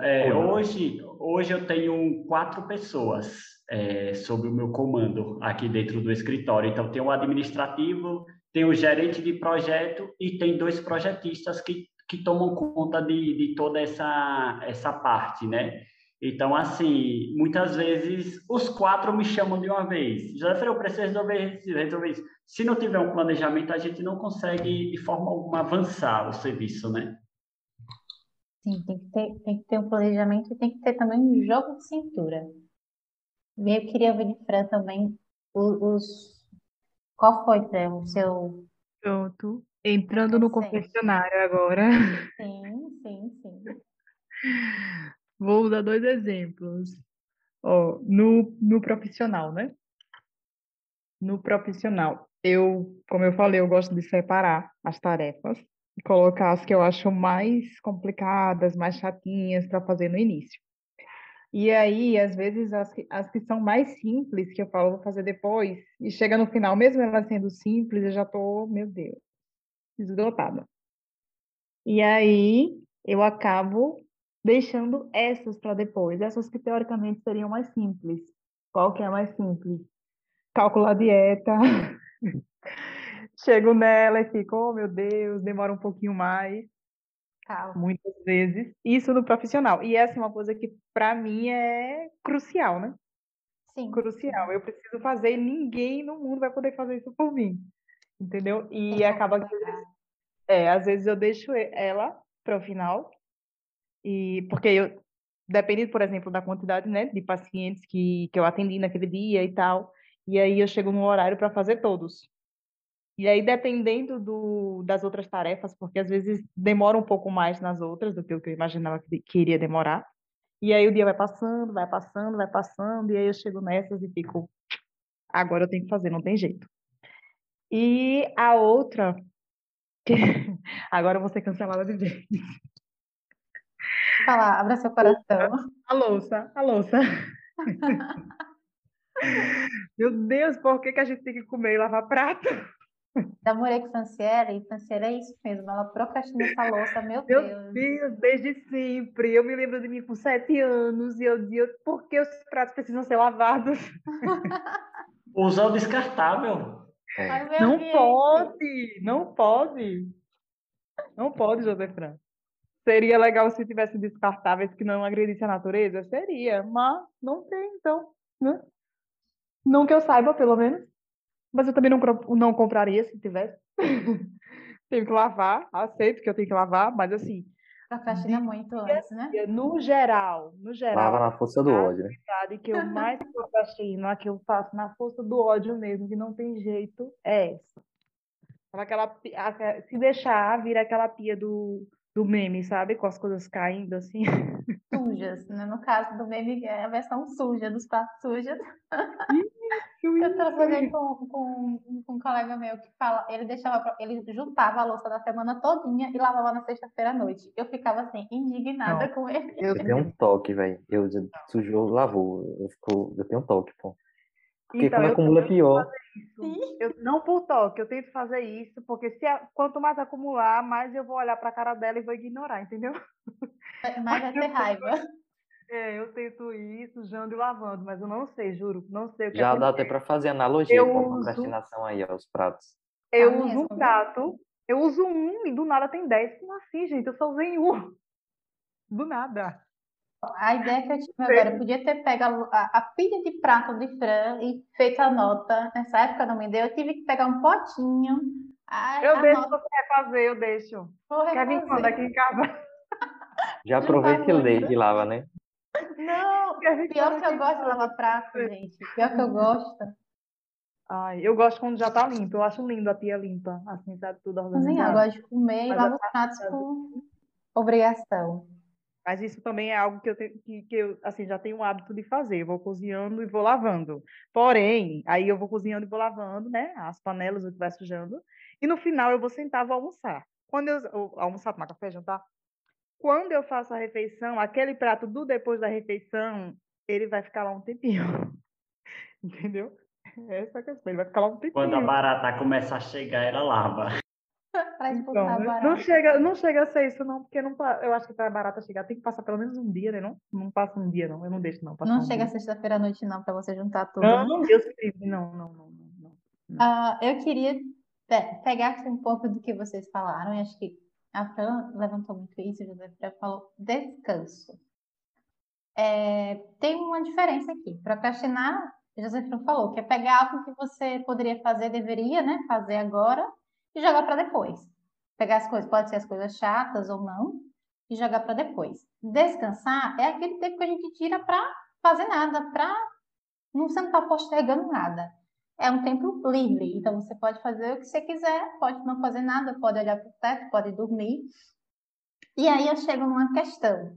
É, hoje, hoje eu tenho quatro pessoas é, sob o meu comando aqui dentro do escritório. Então, tem o administrativo, tem o gerente de projeto e tem dois projetistas que, que tomam conta de, de toda essa, essa parte, né? Então, assim, muitas vezes os quatro me chamam de uma vez. Já falei, eu preciso resolver, resolver isso. Se não tiver um planejamento, a gente não consegue, de forma alguma, avançar o serviço, né? Sim, tem que ter, tem que ter um planejamento e tem que ter também um jogo de cintura. Eu queria ver de Fran também os, os... Qual foi, Fran, o seu... Pronto. Entrando no confessionário agora. Sim, sim, sim. Vou dar dois exemplos. Ó, no, no profissional, né? No profissional, eu, como eu falei, eu gosto de separar as tarefas colocar as que eu acho mais complicadas, mais chatinhas para fazer no início. E aí, às vezes, as que, as que são mais simples, que eu falo, vou fazer depois, e chega no final, mesmo elas sendo simples, eu já estou, meu Deus, esgotada. E aí, eu acabo deixando essas para depois, essas que teoricamente seriam mais simples. Qual que é mais simples? Calcular a dieta. chego nela e fico, oh meu Deus, demora um pouquinho mais. Calma. Muitas vezes. Isso no profissional. E essa é uma coisa que, para mim, é crucial, né? Sim. Crucial. Eu preciso fazer e ninguém no mundo vai poder fazer isso por mim. Entendeu? E é acaba que. É, às vezes eu deixo ela para o final. E porque eu, dependendo, por exemplo, da quantidade né, de pacientes que, que eu atendi naquele dia e tal. E aí eu chego no horário para fazer todos. E aí, dependendo do, das outras tarefas, porque às vezes demora um pouco mais nas outras do que eu imaginava que, que iria demorar. E aí o dia vai passando, vai passando, vai passando, e aí eu chego nessas e fico, agora eu tenho que fazer, não tem jeito. E a outra, que agora eu vou ser cancelada de vez. Fala, abra seu coração. A louça, a louça. Meu Deus, por que, que a gente tem que comer e lavar prato? Namorei com Franciela e Franciela é isso mesmo, ela procrastina essa louça, meu, meu Deus. Deus, desde sempre. Eu me lembro de mim com sete anos e eu dizia, por que os pratos precisam ser lavados? Usa o descartável. É. Não pode, não pode. Não pode, José Fran. Seria legal se tivesse descartáveis que não agredissem a natureza? Seria, mas não tem, então. Né? Não que eu saiba, pelo menos. Mas eu também não, não compraria se tivesse. tenho que lavar, aceito que eu tenho que lavar, mas assim, Procrastina muito antes, né? No geral, no geral, Lava na força do a ódio, né? que eu mais procrastino, a que eu faço na força do ódio mesmo, que não tem jeito, é essa. Aquela, se deixar, vira aquela pia do, do meme, sabe? Com as coisas caindo assim. Sujas, né? No caso do meme, é a versão suja, dos pratos sujos. Eu trabalhei com, com, com um colega meu que fala, ele deixava, ele juntava a louça da semana todinha e lavava na sexta-feira à noite. Eu ficava assim, indignada com ele. Eu tenho um toque, velho. Eu sujou, lavou. Eu, fico, eu tenho um toque, pô. Porque Então, quando acumula é pior. Eu, não por toque, eu tento fazer isso, porque se a- quanto mais acumular, mais eu vou olhar para a cara dela e vou ignorar, entendeu? Mas vai ter raiva. É, eu tento ir sujando e lavando, mas eu não sei, juro, não sei o que Já dá até pra fazer analogia Eu com a uso- procrastinação aí, aos pratos. Eu Tá uso um prato, eu uso um e do nada tem dez. Como assim, gente? Eu só usei um. Do nada. A ideia que eu tive agora, eu podia ter pego a, a, a pilha de prato de Fran e feito a nota. Nessa época não me deu, eu tive que pegar um potinho. Ai, Eu a deixo nota, você refazer, eu deixo. vou Quer vir quando aqui em casa? Já aproveita e lê e lava, né? Não, pior que eu gosto de lavar prato, gente. Pior que eu gosto. Ai, eu gosto quando já tá limpo. Eu acho lindo a pia limpa, assim, sabe? Tudo Cozinhar, eu organizado. gosto de comer e a os pratos por obrigação. Mas isso também é algo que eu, tenho, que, que eu assim, já tenho o hábito de fazer. Eu vou cozinhando e vou lavando. Porém, aí eu vou cozinhando e vou lavando, né? As panelas, o que vai sujando. E no final eu vou sentar, vou almoçar. Quando eu, eu almoçar, tomar café, jantar. Quando eu faço a refeição, aquele prato do depois da refeição, ele vai ficar lá um tempinho. Entendeu? Essa é a questão. Ele vai ficar lá um tempinho. Quando a barata começa a chegar, ela lava. Para Então, expulsar não chega, não chega a ser isso, não, porque não, eu acho que para barata chegar tem que passar pelo menos um dia, né? Não, não passa um dia, não. Eu não deixo, não. Passar Não um chega sexta-feira à noite, não, para você juntar tudo. né? Não, Deus livre. Não, não, não, não, não. Ah, eu queria pe- pegar aqui um pouco do que vocês falaram, e acho que a Fran levantou muito isso, José Fran falou descanso. É, tem uma diferença aqui. Procrastinar, José falou, que é pegar algo que você poderia fazer, deveria, né, fazer agora e jogar para depois. Pegar as coisas, pode ser as coisas chatas ou não, e jogar para depois. Descansar é aquele tempo que a gente tira para fazer nada, para não não está postergando nada. É um tempo livre, então você pode fazer o que você quiser, pode não fazer nada, pode olhar para o teto, pode dormir. E aí eu chego numa questão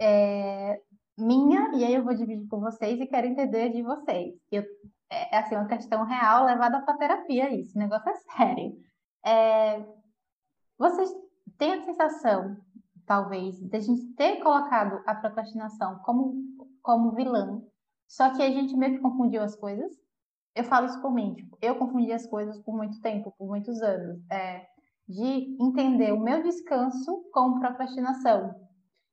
é, minha, e aí eu vou dividir com vocês e quero entender de vocês. Eu, é é, assim, uma questão real levada para terapia, isso, o negócio é sério. É, vocês têm a sensação, talvez, de a gente ter colocado a procrastinação como, como vilã, só que a gente meio que confundiu as coisas? Eu falo isso por mim, tipo, eu confundi as coisas por muito tempo, por muitos anos, é, de entender o meu descanso com procrastinação.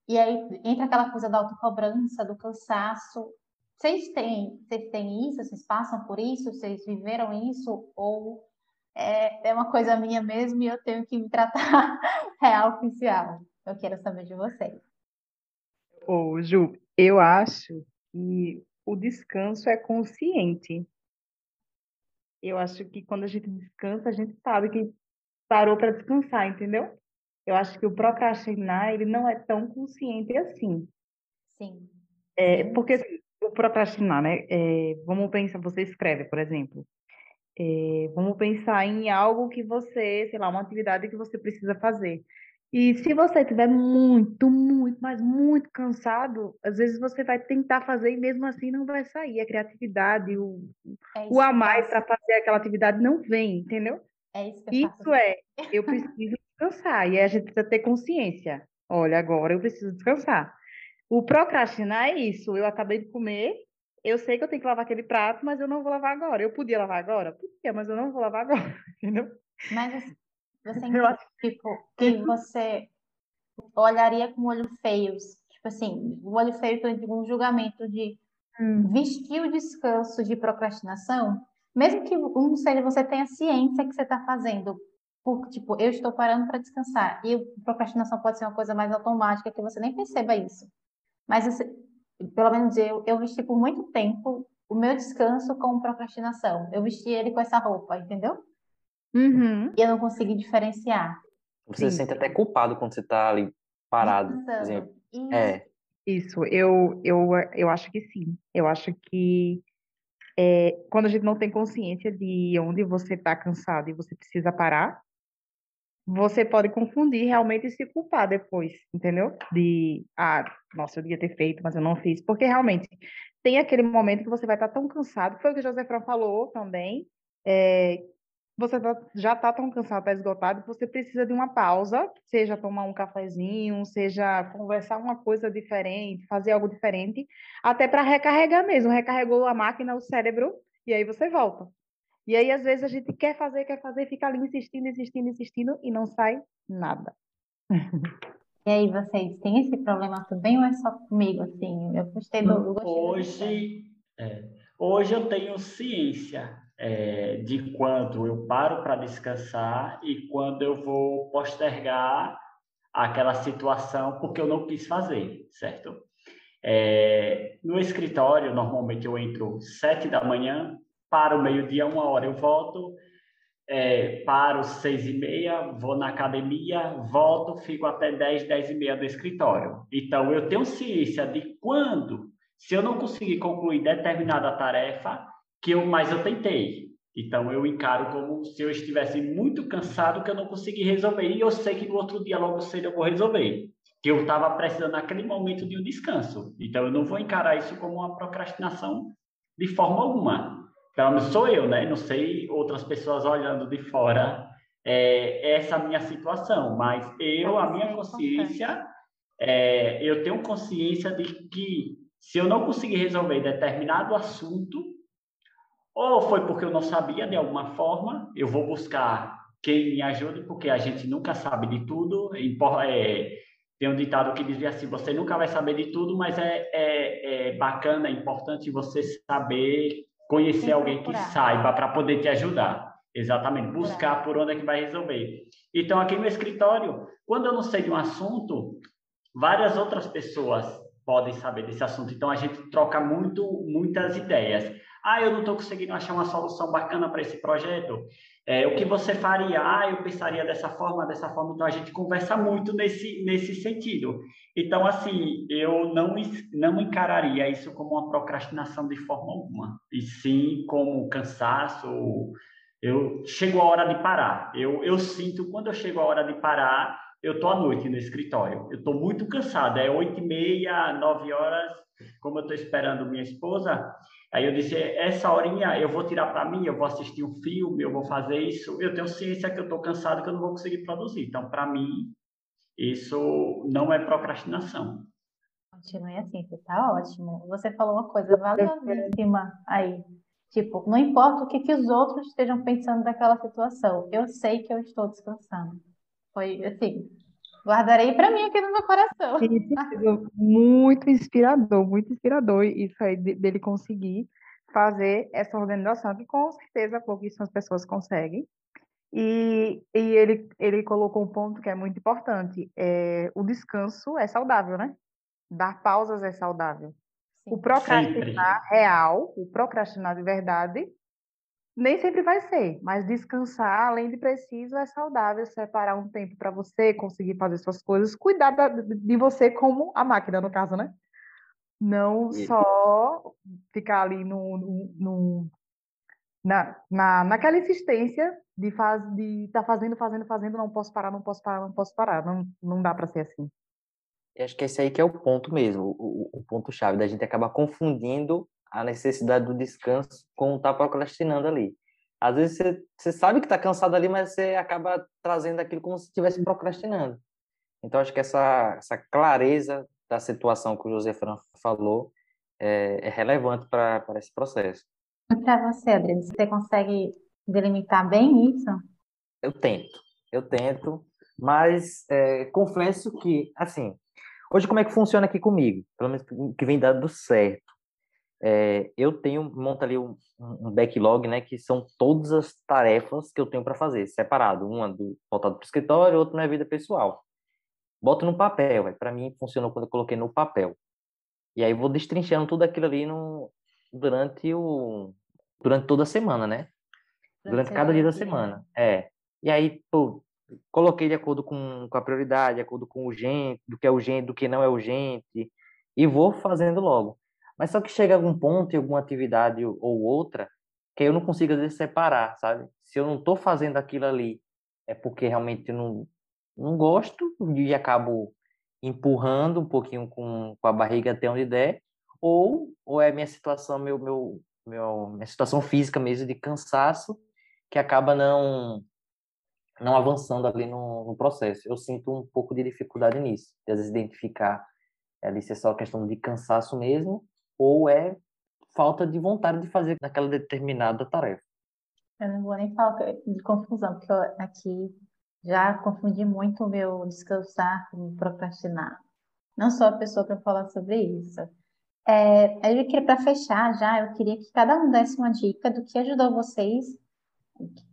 E aí entra aquela coisa da autocobrança, do cansaço. Vocês têm, vocês têm isso? Vocês passam por isso? Vocês viveram isso? Ou é, é uma coisa minha mesmo e eu tenho que me tratar real oficial? Eu quero saber de vocês. Ô, Ju, eu acho que o descanso é consciente. Eu acho que quando a gente descansa, a gente sabe que parou para descansar, entendeu? Eu acho que o procrastinar, ele não é tão consciente assim. Sim. É, porque assim, o procrastinar, né? é, vamos pensar, você escreve, por exemplo. É, vamos pensar em algo que você, sei lá, uma atividade que você precisa fazer. E se você estiver muito, muito, mas muito cansado, às vezes você vai tentar fazer e mesmo assim não vai sair. A criatividade, o, É o a mais faço. para fazer aquela atividade não vem, entendeu? É isso que eu faço. Isso é, eu preciso descansar. E a gente precisa ter consciência. Olha, agora eu preciso descansar. O procrastinar é isso. Eu acabei de comer, eu sei que eu tenho que lavar aquele prato, mas eu não vou lavar agora. Eu podia lavar agora? Podia, mas eu não vou lavar agora, entendeu? Mas assim, você entende, tipo, que você olharia com olho feios, tipo assim, o olho feio digo um julgamento de vestir o descanso de procrastinação, mesmo que um seja você tenha ciência que você está fazendo, por, tipo, eu estou parando para descansar, e procrastinação pode ser uma coisa mais automática que você nem perceba isso. Mas você- pelo menos eu, eu vesti por muito tempo o meu descanso com procrastinação. Eu vesti ele com essa roupa, entendeu? Uhum. E eu não consegui diferenciar. Você se Sim. sente até culpado quando você tá ali parado. Por exemplo. É. Isso, eu, eu, eu acho que sim. Eu acho que é, quando a gente não tem consciência de onde você está cansado e você precisa parar, você pode confundir realmente e se culpar depois, entendeu? De, ah, nossa, eu devia ter feito, mas eu não fiz. Porque realmente tem aquele momento que você vai estar tá tão cansado, foi o que o José Fran falou também, é, você tá, já está tão cansado, está esgotado, você precisa de uma pausa, seja tomar um cafezinho, seja conversar uma coisa diferente, fazer algo diferente, até para recarregar mesmo. Recarregou a máquina, o cérebro, e aí você volta. E aí, às vezes, a gente quer fazer, quer fazer, fica ali insistindo, insistindo, insistindo, e não sai nada. E aí, vocês têm esse problema também ou é só comigo, assim? Eu gostei do... Eu gostei hoje, é, hoje eu tenho ciência é, de quando eu paro para descansar e quando eu vou postergar aquela situação porque eu não quis fazer, certo? É, no escritório, normalmente eu entro sete da manhã, para o meio-dia, uma hora eu volto, é, paro seis e meia, vou na academia, volto, fico até dez, dez e meia do escritório. Então, eu tenho ciência de quando, se eu não conseguir concluir determinada tarefa, que eu, mas eu tentei. Então eu encaro como se eu estivesse muito cansado que eu não consegui resolver e eu sei que no outro dia logo cedo eu vou resolver. Que eu estava precisando naquele momento de um descanso. Então eu não vou encarar isso como uma procrastinação de forma alguma. Pelo menos sou eu, né? Não sei outras pessoas olhando de fora é, essa minha situação, mas eu, a minha consciência, é, eu tenho consciência de que se eu não conseguir resolver determinado assunto, ou foi porque eu não sabia de alguma forma, eu vou buscar quem me ajude, porque a gente nunca sabe de tudo. É, tem um ditado que dizia assim: você nunca vai saber de tudo, mas é, é, é bacana, é importante você saber conhecer alguém que saiba para poder te ajudar. Exatamente, buscar por onde é que vai resolver. Então, aqui no escritório, quando eu não sei de um assunto, várias outras pessoas podem saber desse assunto. Então, a gente troca muito, muitas ideias. Ah, eu não estou conseguindo achar uma solução bacana para esse projeto. É, o que você faria? Ah, eu pensaria dessa forma, dessa forma. Então, a gente conversa muito nesse, nesse sentido. Então, assim, eu não, não encararia isso como uma procrastinação de forma alguma. E sim como cansaço. Eu chego a hora de parar. Eu, eu sinto, quando eu chego a hora de parar, eu estou à noite no escritório. Eu estou muito cansado. É oito e meia, nove horas, como eu estou esperando minha esposa. Aí eu disse, essa horinha eu vou tirar para mim, eu vou assistir um filme, eu vou fazer isso. Eu tenho ciência que eu estou cansado, que eu não vou conseguir produzir. Então, para mim, isso não é procrastinação. Continue assim, você está ótimo. Você falou uma coisa valiosíssima aí. Tipo, não importa o que, que os outros estejam pensando daquela situação, eu sei que eu estou descansando. Foi assim, Guardarei para mim aqui no meu coração. muito inspirador, muito inspirador isso aí dele conseguir fazer essa organização, que com certeza pouquíssimas pessoas conseguem. E, e ele, ele colocou um ponto que é muito importante: é, o descanso é saudável, né? Dar pausas é saudável. Sim. O procrastinar Sempre. real, o procrastinar de verdade, nem sempre vai ser, mas descansar, além de preciso, é saudável separar um tempo para você conseguir fazer suas coisas, cuidar da, de você como a máquina, no caso, né? Não e... só ficar ali no, no, no, na, na, naquela insistência de estar de tá fazendo, fazendo, fazendo, não posso parar, não posso parar, não posso parar. Não, não dá para ser assim. Eu acho que esse aí que é o ponto mesmo, o, o ponto-chave, da gente acabar confundindo a necessidade do descanso com estar tá procrastinando ali. Às vezes você, você sabe que está cansado ali, mas você acaba trazendo aquilo como se estivesse procrastinando. Então, acho que essa, essa clareza da situação que o José Fran falou é, é relevante para esse processo. E para você, Adriano, você consegue delimitar bem isso? Eu tento, eu tento, mas é, confesso que, assim, hoje como é que funciona aqui comigo? Pelo menos que vem dando certo é, eu tenho, monto ali um, um, backlog, né, que são todas as tarefas que eu tenho para fazer, separado, uma do, voltado para o escritório, outra na vida pessoal. Boto no papel, para mim funcionou quando eu coloquei no papel. E aí vou destrinchando tudo aquilo ali no, durante o durante toda a semana, né? Durante, durante cada dia da semana. É. E aí, pô, coloquei de acordo com, com a prioridade, de acordo com o urgente, do que é urgente, do que não é urgente, e vou fazendo logo. Mas só que chega algum ponto em alguma atividade ou outra que eu não consigo às vezes separar, sabe? Se eu não estou fazendo aquilo ali, é porque realmente não, não gosto e acabo empurrando um pouquinho com, com a barriga até onde der, ou, ou é minha situação, meu, meu, meu, minha situação física mesmo de cansaço, que acaba não não avançando ali no, no processo. Eu sinto um pouco de dificuldade nisso, de às vezes identificar ali se é só questão de cansaço mesmo, ou é falta de vontade de fazer naquela determinada tarefa. Eu não vou nem falar de confusão, porque eu aqui já confundi muito o meu descansar com procrastinar. Não sou a pessoa para falar sobre isso. É, eu queria, para fechar já, eu queria que cada um desse uma dica do que ajudou vocês,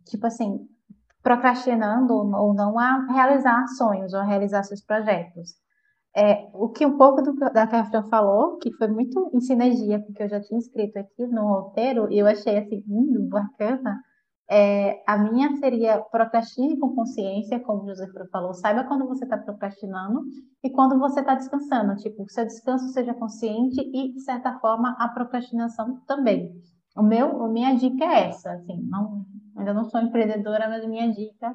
tipo assim, procrastinando ou não a realizar sonhos ou a realizar seus projetos. É, o que um pouco do, da que a Fran falou, que foi muito em sinergia com o que eu já tinha escrito aqui no roteiro, e eu achei assim, lindo, bacana, é, a minha seria procrastine com consciência, como o José falou, saiba quando você está procrastinando e quando você está descansando. Tipo, o seu descanso seja consciente e, de certa forma, a procrastinação também. O meu, a minha dica é essa, assim, não, ainda não sou empreendedora, mas minha dica,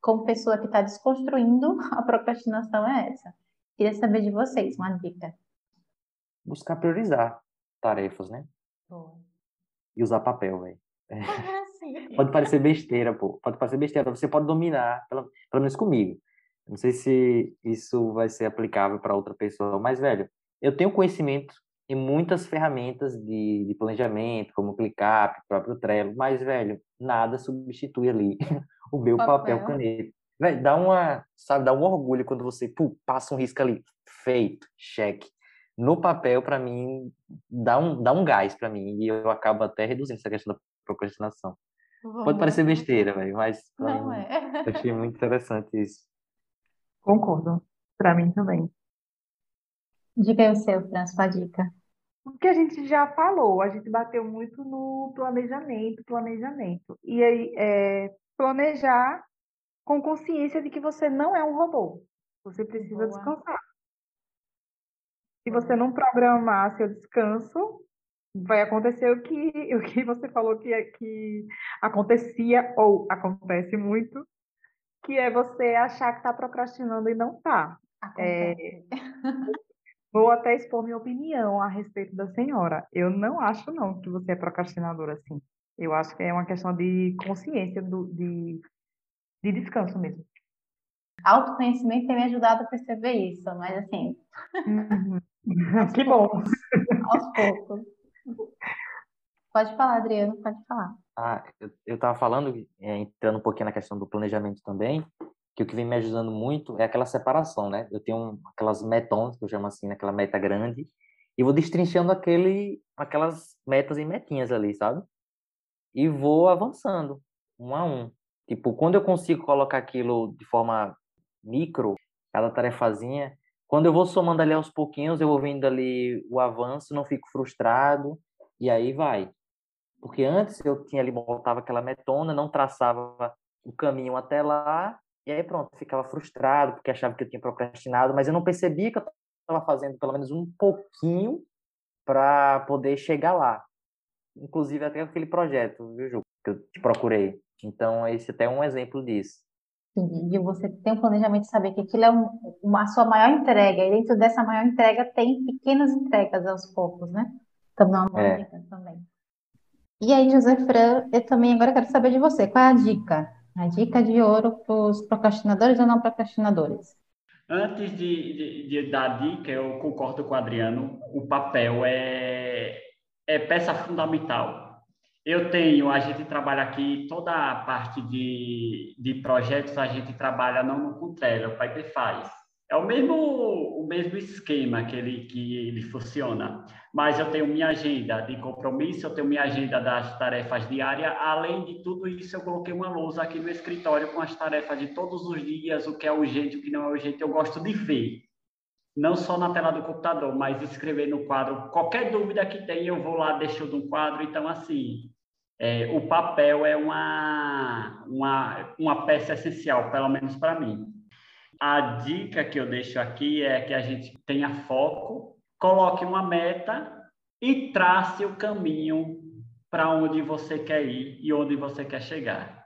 como pessoa que está desconstruindo a procrastinação é essa Queria saber de vocês uma dica. Buscar priorizar tarefas, né? Boa. E usar papel, velho. pode parecer besteira, pô. Pode parecer besteira. Você pode dominar, pelo, pelo menos comigo. Não sei se isso vai ser aplicável para outra pessoa, mas, velho, eu tenho conhecimento em muitas ferramentas de, de planejamento, como o ClickUp, próprio Trello, mas, velho, nada substitui ali o meu papel, papel caneta. Véio, dá uma, sabe, dá um orgulho quando você pô, passa um risco ali, feito, cheque. No papel, para mim, dá um, dá um gás para mim e eu acabo até reduzindo essa questão da procrastinação. Pode parecer besteira, velho, mas Não mim, é. eu achei muito interessante isso. Concordo. Para mim também. Diga aí o seu, Fran, sua dica. O que a gente já falou, a gente bateu muito no planejamento, planejamento. E aí, é, planejar com consciência de que você não é um robô. Você precisa Boa. descansar. Se você não programar seu descanso, vai acontecer o que, o que você falou que, é, que acontecia ou acontece muito, que é você achar que está procrastinando e não está. É, vou até expor minha opinião a respeito da senhora. Eu não acho não que você é procrastinadora assim. Eu acho que é uma questão de consciência do, de de descanso mesmo. Autoconhecimento tem me ajudado a perceber isso, mas assim. Uhum. que bom! Aos poucos. Pode falar, Adriano, pode falar. Ah, eu estava falando, é, entrando um pouquinho na questão do planejamento também, que o que vem me ajudando muito é aquela separação, né? Eu tenho um, aquelas metons, que eu chamo assim, aquela meta grande, e vou destrinchando aquele, aquelas metas em metinhas ali, sabe? E vou avançando, um a um. Tipo, quando eu consigo colocar aquilo de forma micro, cada tarefazinha, quando eu vou somando ali aos pouquinhos, eu vou vendo ali o avanço, não fico frustrado, e aí vai. Porque antes eu tinha ali, botava aquela metona, não traçava o caminho até lá, e aí pronto, ficava frustrado, porque achava que eu tinha procrastinado, mas eu não percebia que eu estava fazendo pelo menos um pouquinho para poder chegar lá. Inclusive até aquele projeto, viu, Ju, que eu te procurei. Então, esse até é um exemplo disso. De você ter um planejamento de saber que aquilo é um, uma, a sua maior entrega, e dentro dessa maior entrega tem pequenas entregas aos poucos, né? Então, é uma é. dica também. E aí, José Fran, eu também agora quero saber de você. Qual é a dica? A dica de ouro para os procrastinadores ou não procrastinadores? Antes de, de, de, dar a dica, eu concordo com o Adriano. O papel é, é peça fundamental eu tenho, a gente trabalha aqui, toda a parte de, de projetos, a gente trabalha não no Contrelo, o Piper faz. É o mesmo, o mesmo esquema que ele, que ele funciona, mas eu tenho minha agenda de compromisso, eu tenho minha agenda das tarefas diárias, além de tudo isso, eu coloquei uma lousa aqui no escritório com as tarefas de todos os dias, o que é urgente, o que não é urgente, eu gosto de ver. Não só na tela do computador, mas escrever no quadro. Qualquer dúvida que tenha, eu vou lá, deixo no quadro. Então, assim, é, o papel é uma, uma, uma peça essencial, pelo menos para mim. A dica que eu deixo aqui é que a gente tenha foco, coloque uma meta e trace o caminho para onde você quer ir e onde você quer chegar.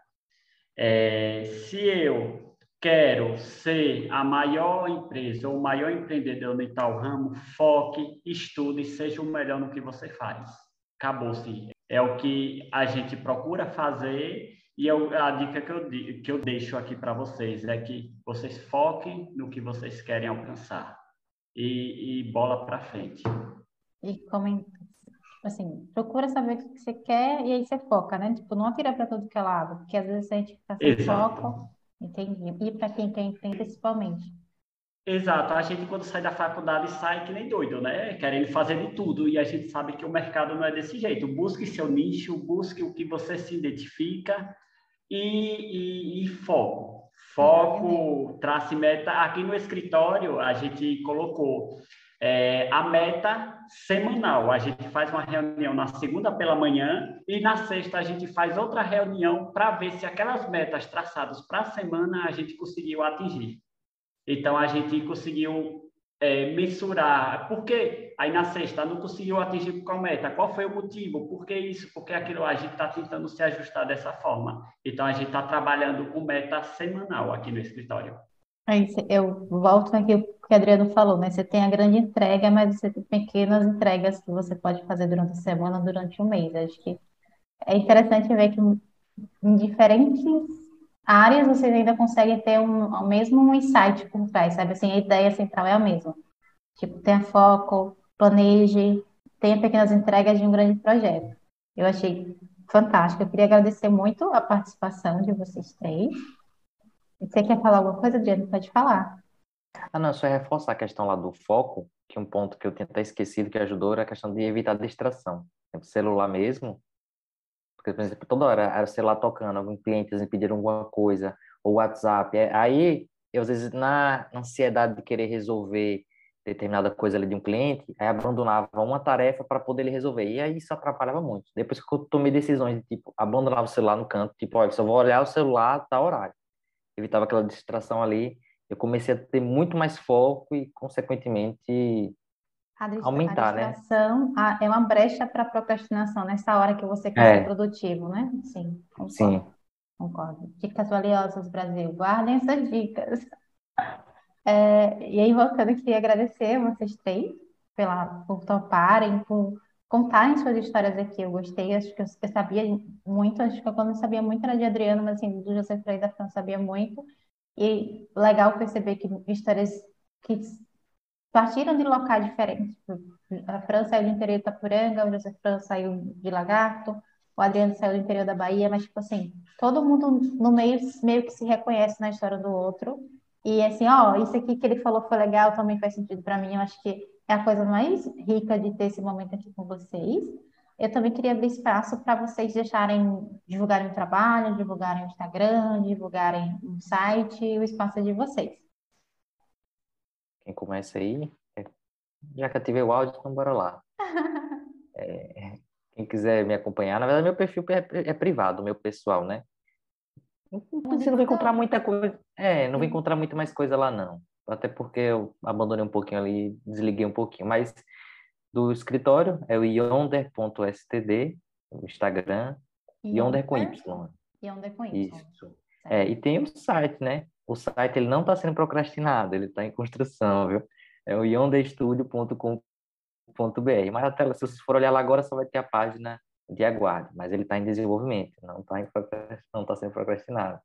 É, se eu quero ser a maior empresa ou o maior empreendedor em tal ramo, foque, estude, seja o melhor no que você faz. Acabou-se. É o que a gente procura fazer e eu, a dica que eu, que eu deixo aqui para vocês é que vocês foquem no que vocês querem alcançar e, e bola para frente. E como, assim, procura saber o que você quer e aí você foca, né? Tipo, não atira para todo que é lado, porque às vezes a gente fica sem Exato. foco, entendi. E para quem tem principalmente. Exato, a gente quando sai da faculdade sai que nem doido, né? Querendo fazer de tudo e a gente sabe que o mercado não é desse jeito. Busque seu nicho, busque o que você se identifica e, e, e foco. Foco, trace meta. Aqui no escritório a gente colocou é, a meta semanal. A gente faz uma reunião na segunda pela manhã e na sexta a gente faz outra reunião para ver se aquelas metas traçadas para a semana a gente conseguiu atingir. Então a gente conseguiu é, mensurar. Por que aí na sexta não conseguiu atingir qual meta? Qual foi o motivo? Por que isso? Por que aquilo? A gente está tentando se ajustar dessa forma. Então a gente está trabalhando com meta semanal aqui no escritório. Aí eu volto aqui o que o Adriano falou, né? Você tem a grande entrega, mas você tem pequenas entregas que você pode fazer durante a semana, durante o mês. Acho que é interessante ver que em diferentes áreas vocês ainda conseguem ter um, mesmo insight por trás, sabe? Assim, a ideia central é a mesma. Tipo, tenha foco, planeje, tenha pequenas entregas de um grande projeto. Eu achei fantástico. Eu queria agradecer muito a participação de vocês três. Você quer falar alguma coisa, Adriano? Pode falar. Ah, não, só reforçar a questão lá do foco, que um ponto que eu tinha até esquecido que ajudou era a questão de evitar distração. O celular mesmo, porque, por exemplo, toda hora era o celular tocando, alguns clientes me pediram alguma coisa, ou WhatsApp. É, aí, eu, às vezes, na ansiedade de querer resolver determinada coisa ali de um cliente, aí abandonava uma tarefa para poder ele resolver. E aí isso atrapalhava muito. Depois que eu tomei decisões de, tipo, abandonar o celular no canto, tipo, olha, só vou olhar o celular tá horário. Evitava aquela distração ali eu comecei a ter muito mais foco e, consequentemente, a aumentar, a né? é uma brecha para procrastinação nessa hora que você quer é. ser produtivo, né? Sim, concordo. Sim. Concordo. Dicas valiosas, Brasil. Guardem essas dicas. É, e aí, voltando, queria agradecer vocês três pela, por toparem, por contarem suas histórias aqui. Eu gostei, acho que eu, eu sabia muito, acho que eu quando sabia muito era de Adriano, mas assim, do José Freire da França sabia muito. E legal perceber que histórias que partiram de locais diferentes. A Fran saiu do interior de Itapuranga, o José Fran saiu de Lagarto, o Adriano saiu do interior da Bahia, mas, tipo assim, todo mundo no meio meio que se reconhece na história do outro. E, assim, ó, isso aqui que ele falou foi legal, também faz sentido para mim. Eu acho que é a coisa mais rica de ter esse momento aqui com vocês. Eu também queria abrir espaço para vocês deixarem, divulgarem o trabalho, divulgarem o Instagram, divulgarem o site, o espaço é de vocês. Quem começa aí, é, já que ativei o áudio, então bora lá. é, quem quiser me acompanhar, na verdade meu perfil é, é privado, meu pessoal, né? Você não vai encontrar muita coisa, é, não vai encontrar muita mais coisa lá não. Até porque eu abandonei um pouquinho ali, desliguei um pouquinho, mas do escritório é o yonder.std, o Instagram, yonder, com Y. Yonder com Y. Isso. É, e tem o site, né? O site ele não está sendo procrastinado, ele está em construção, viu? É o yonderstudio.com.br. Mas a tela, se você for olhar lá agora, só vai ter a página de aguardo, mas ele está em desenvolvimento, não está não tá sendo procrastinado.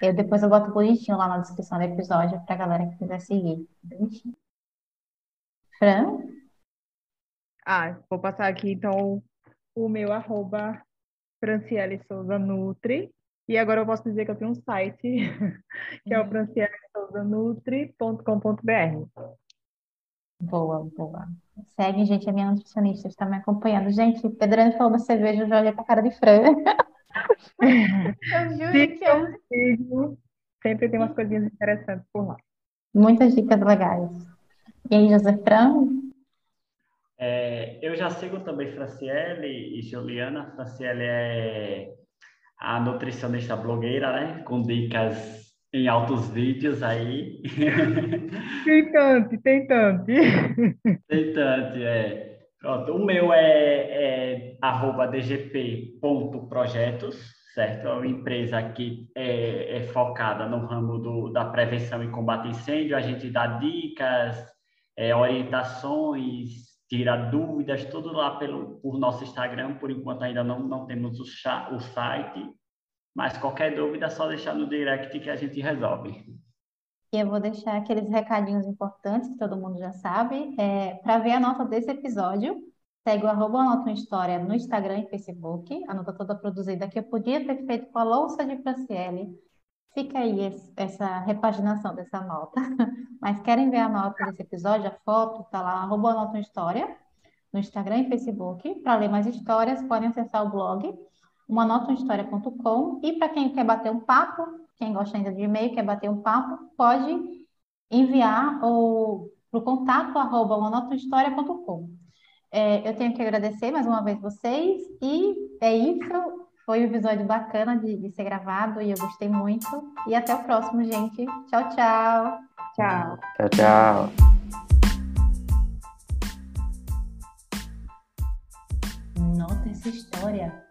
Eu depois eu boto bonitinho lá na descrição do episódio para a galera que quiser seguir. Bonitinho. Fran? Ah, vou passar aqui então o meu arroba Franciele Souza Nutri. E agora eu posso dizer que eu tenho um site, que é o uhum. francielesouzanutri.com.br. Boa, boa. Segue, gente, a minha nutricionista está me acompanhando. Gente, Pedrano falou da cerveja, eu já olhei para a cara de Fran. eu juro que eu... Sempre tem umas coisinhas interessantes por lá. Muitas dicas legais. E aí, José Fran, É, eu já sigo também Franciele e Juliana. Franciele é a nutricionista blogueira, né? Com dicas em altos vídeos aí. Tentante, tentante. Tentante, é. Pronto, o meu é, é arroba dgp.projetos, certo? É uma empresa que é, é focada no ramo do, da prevenção e combate a incêndio. A gente dá dicas, é, orientações, tira dúvidas, tudo lá pelo por nosso Instagram. Por enquanto ainda não, não temos o, chat, o site, mas qualquer dúvida é só deixar no direct que a gente resolve. E eu vou deixar aqueles recadinhos importantes que todo mundo já sabe. É, Para ver a nota desse episódio, segue o arroba Anota História no Instagram e Facebook. A nota toda produzida que eu podia ter feito com a louça de Franciele. Fica aí esse, essa repaginação dessa nota. Mas querem ver a nota desse episódio, a foto, tá lá, arroba Anota História no Instagram e Facebook. Para ler mais histórias, podem acessar o blog umanotahistoria.com e para quem quer bater um papo, quem gosta ainda de e-mail, quer bater um papo, pode enviar para o contato arroba umanotahistoria.com. É, eu tenho que agradecer mais uma vez vocês e é isso. Foi um episódio bacana de, de ser gravado e eu gostei muito. E até o próximo, gente. Tchau, tchau. Tchau. Tchau, tchau. Nota essa história.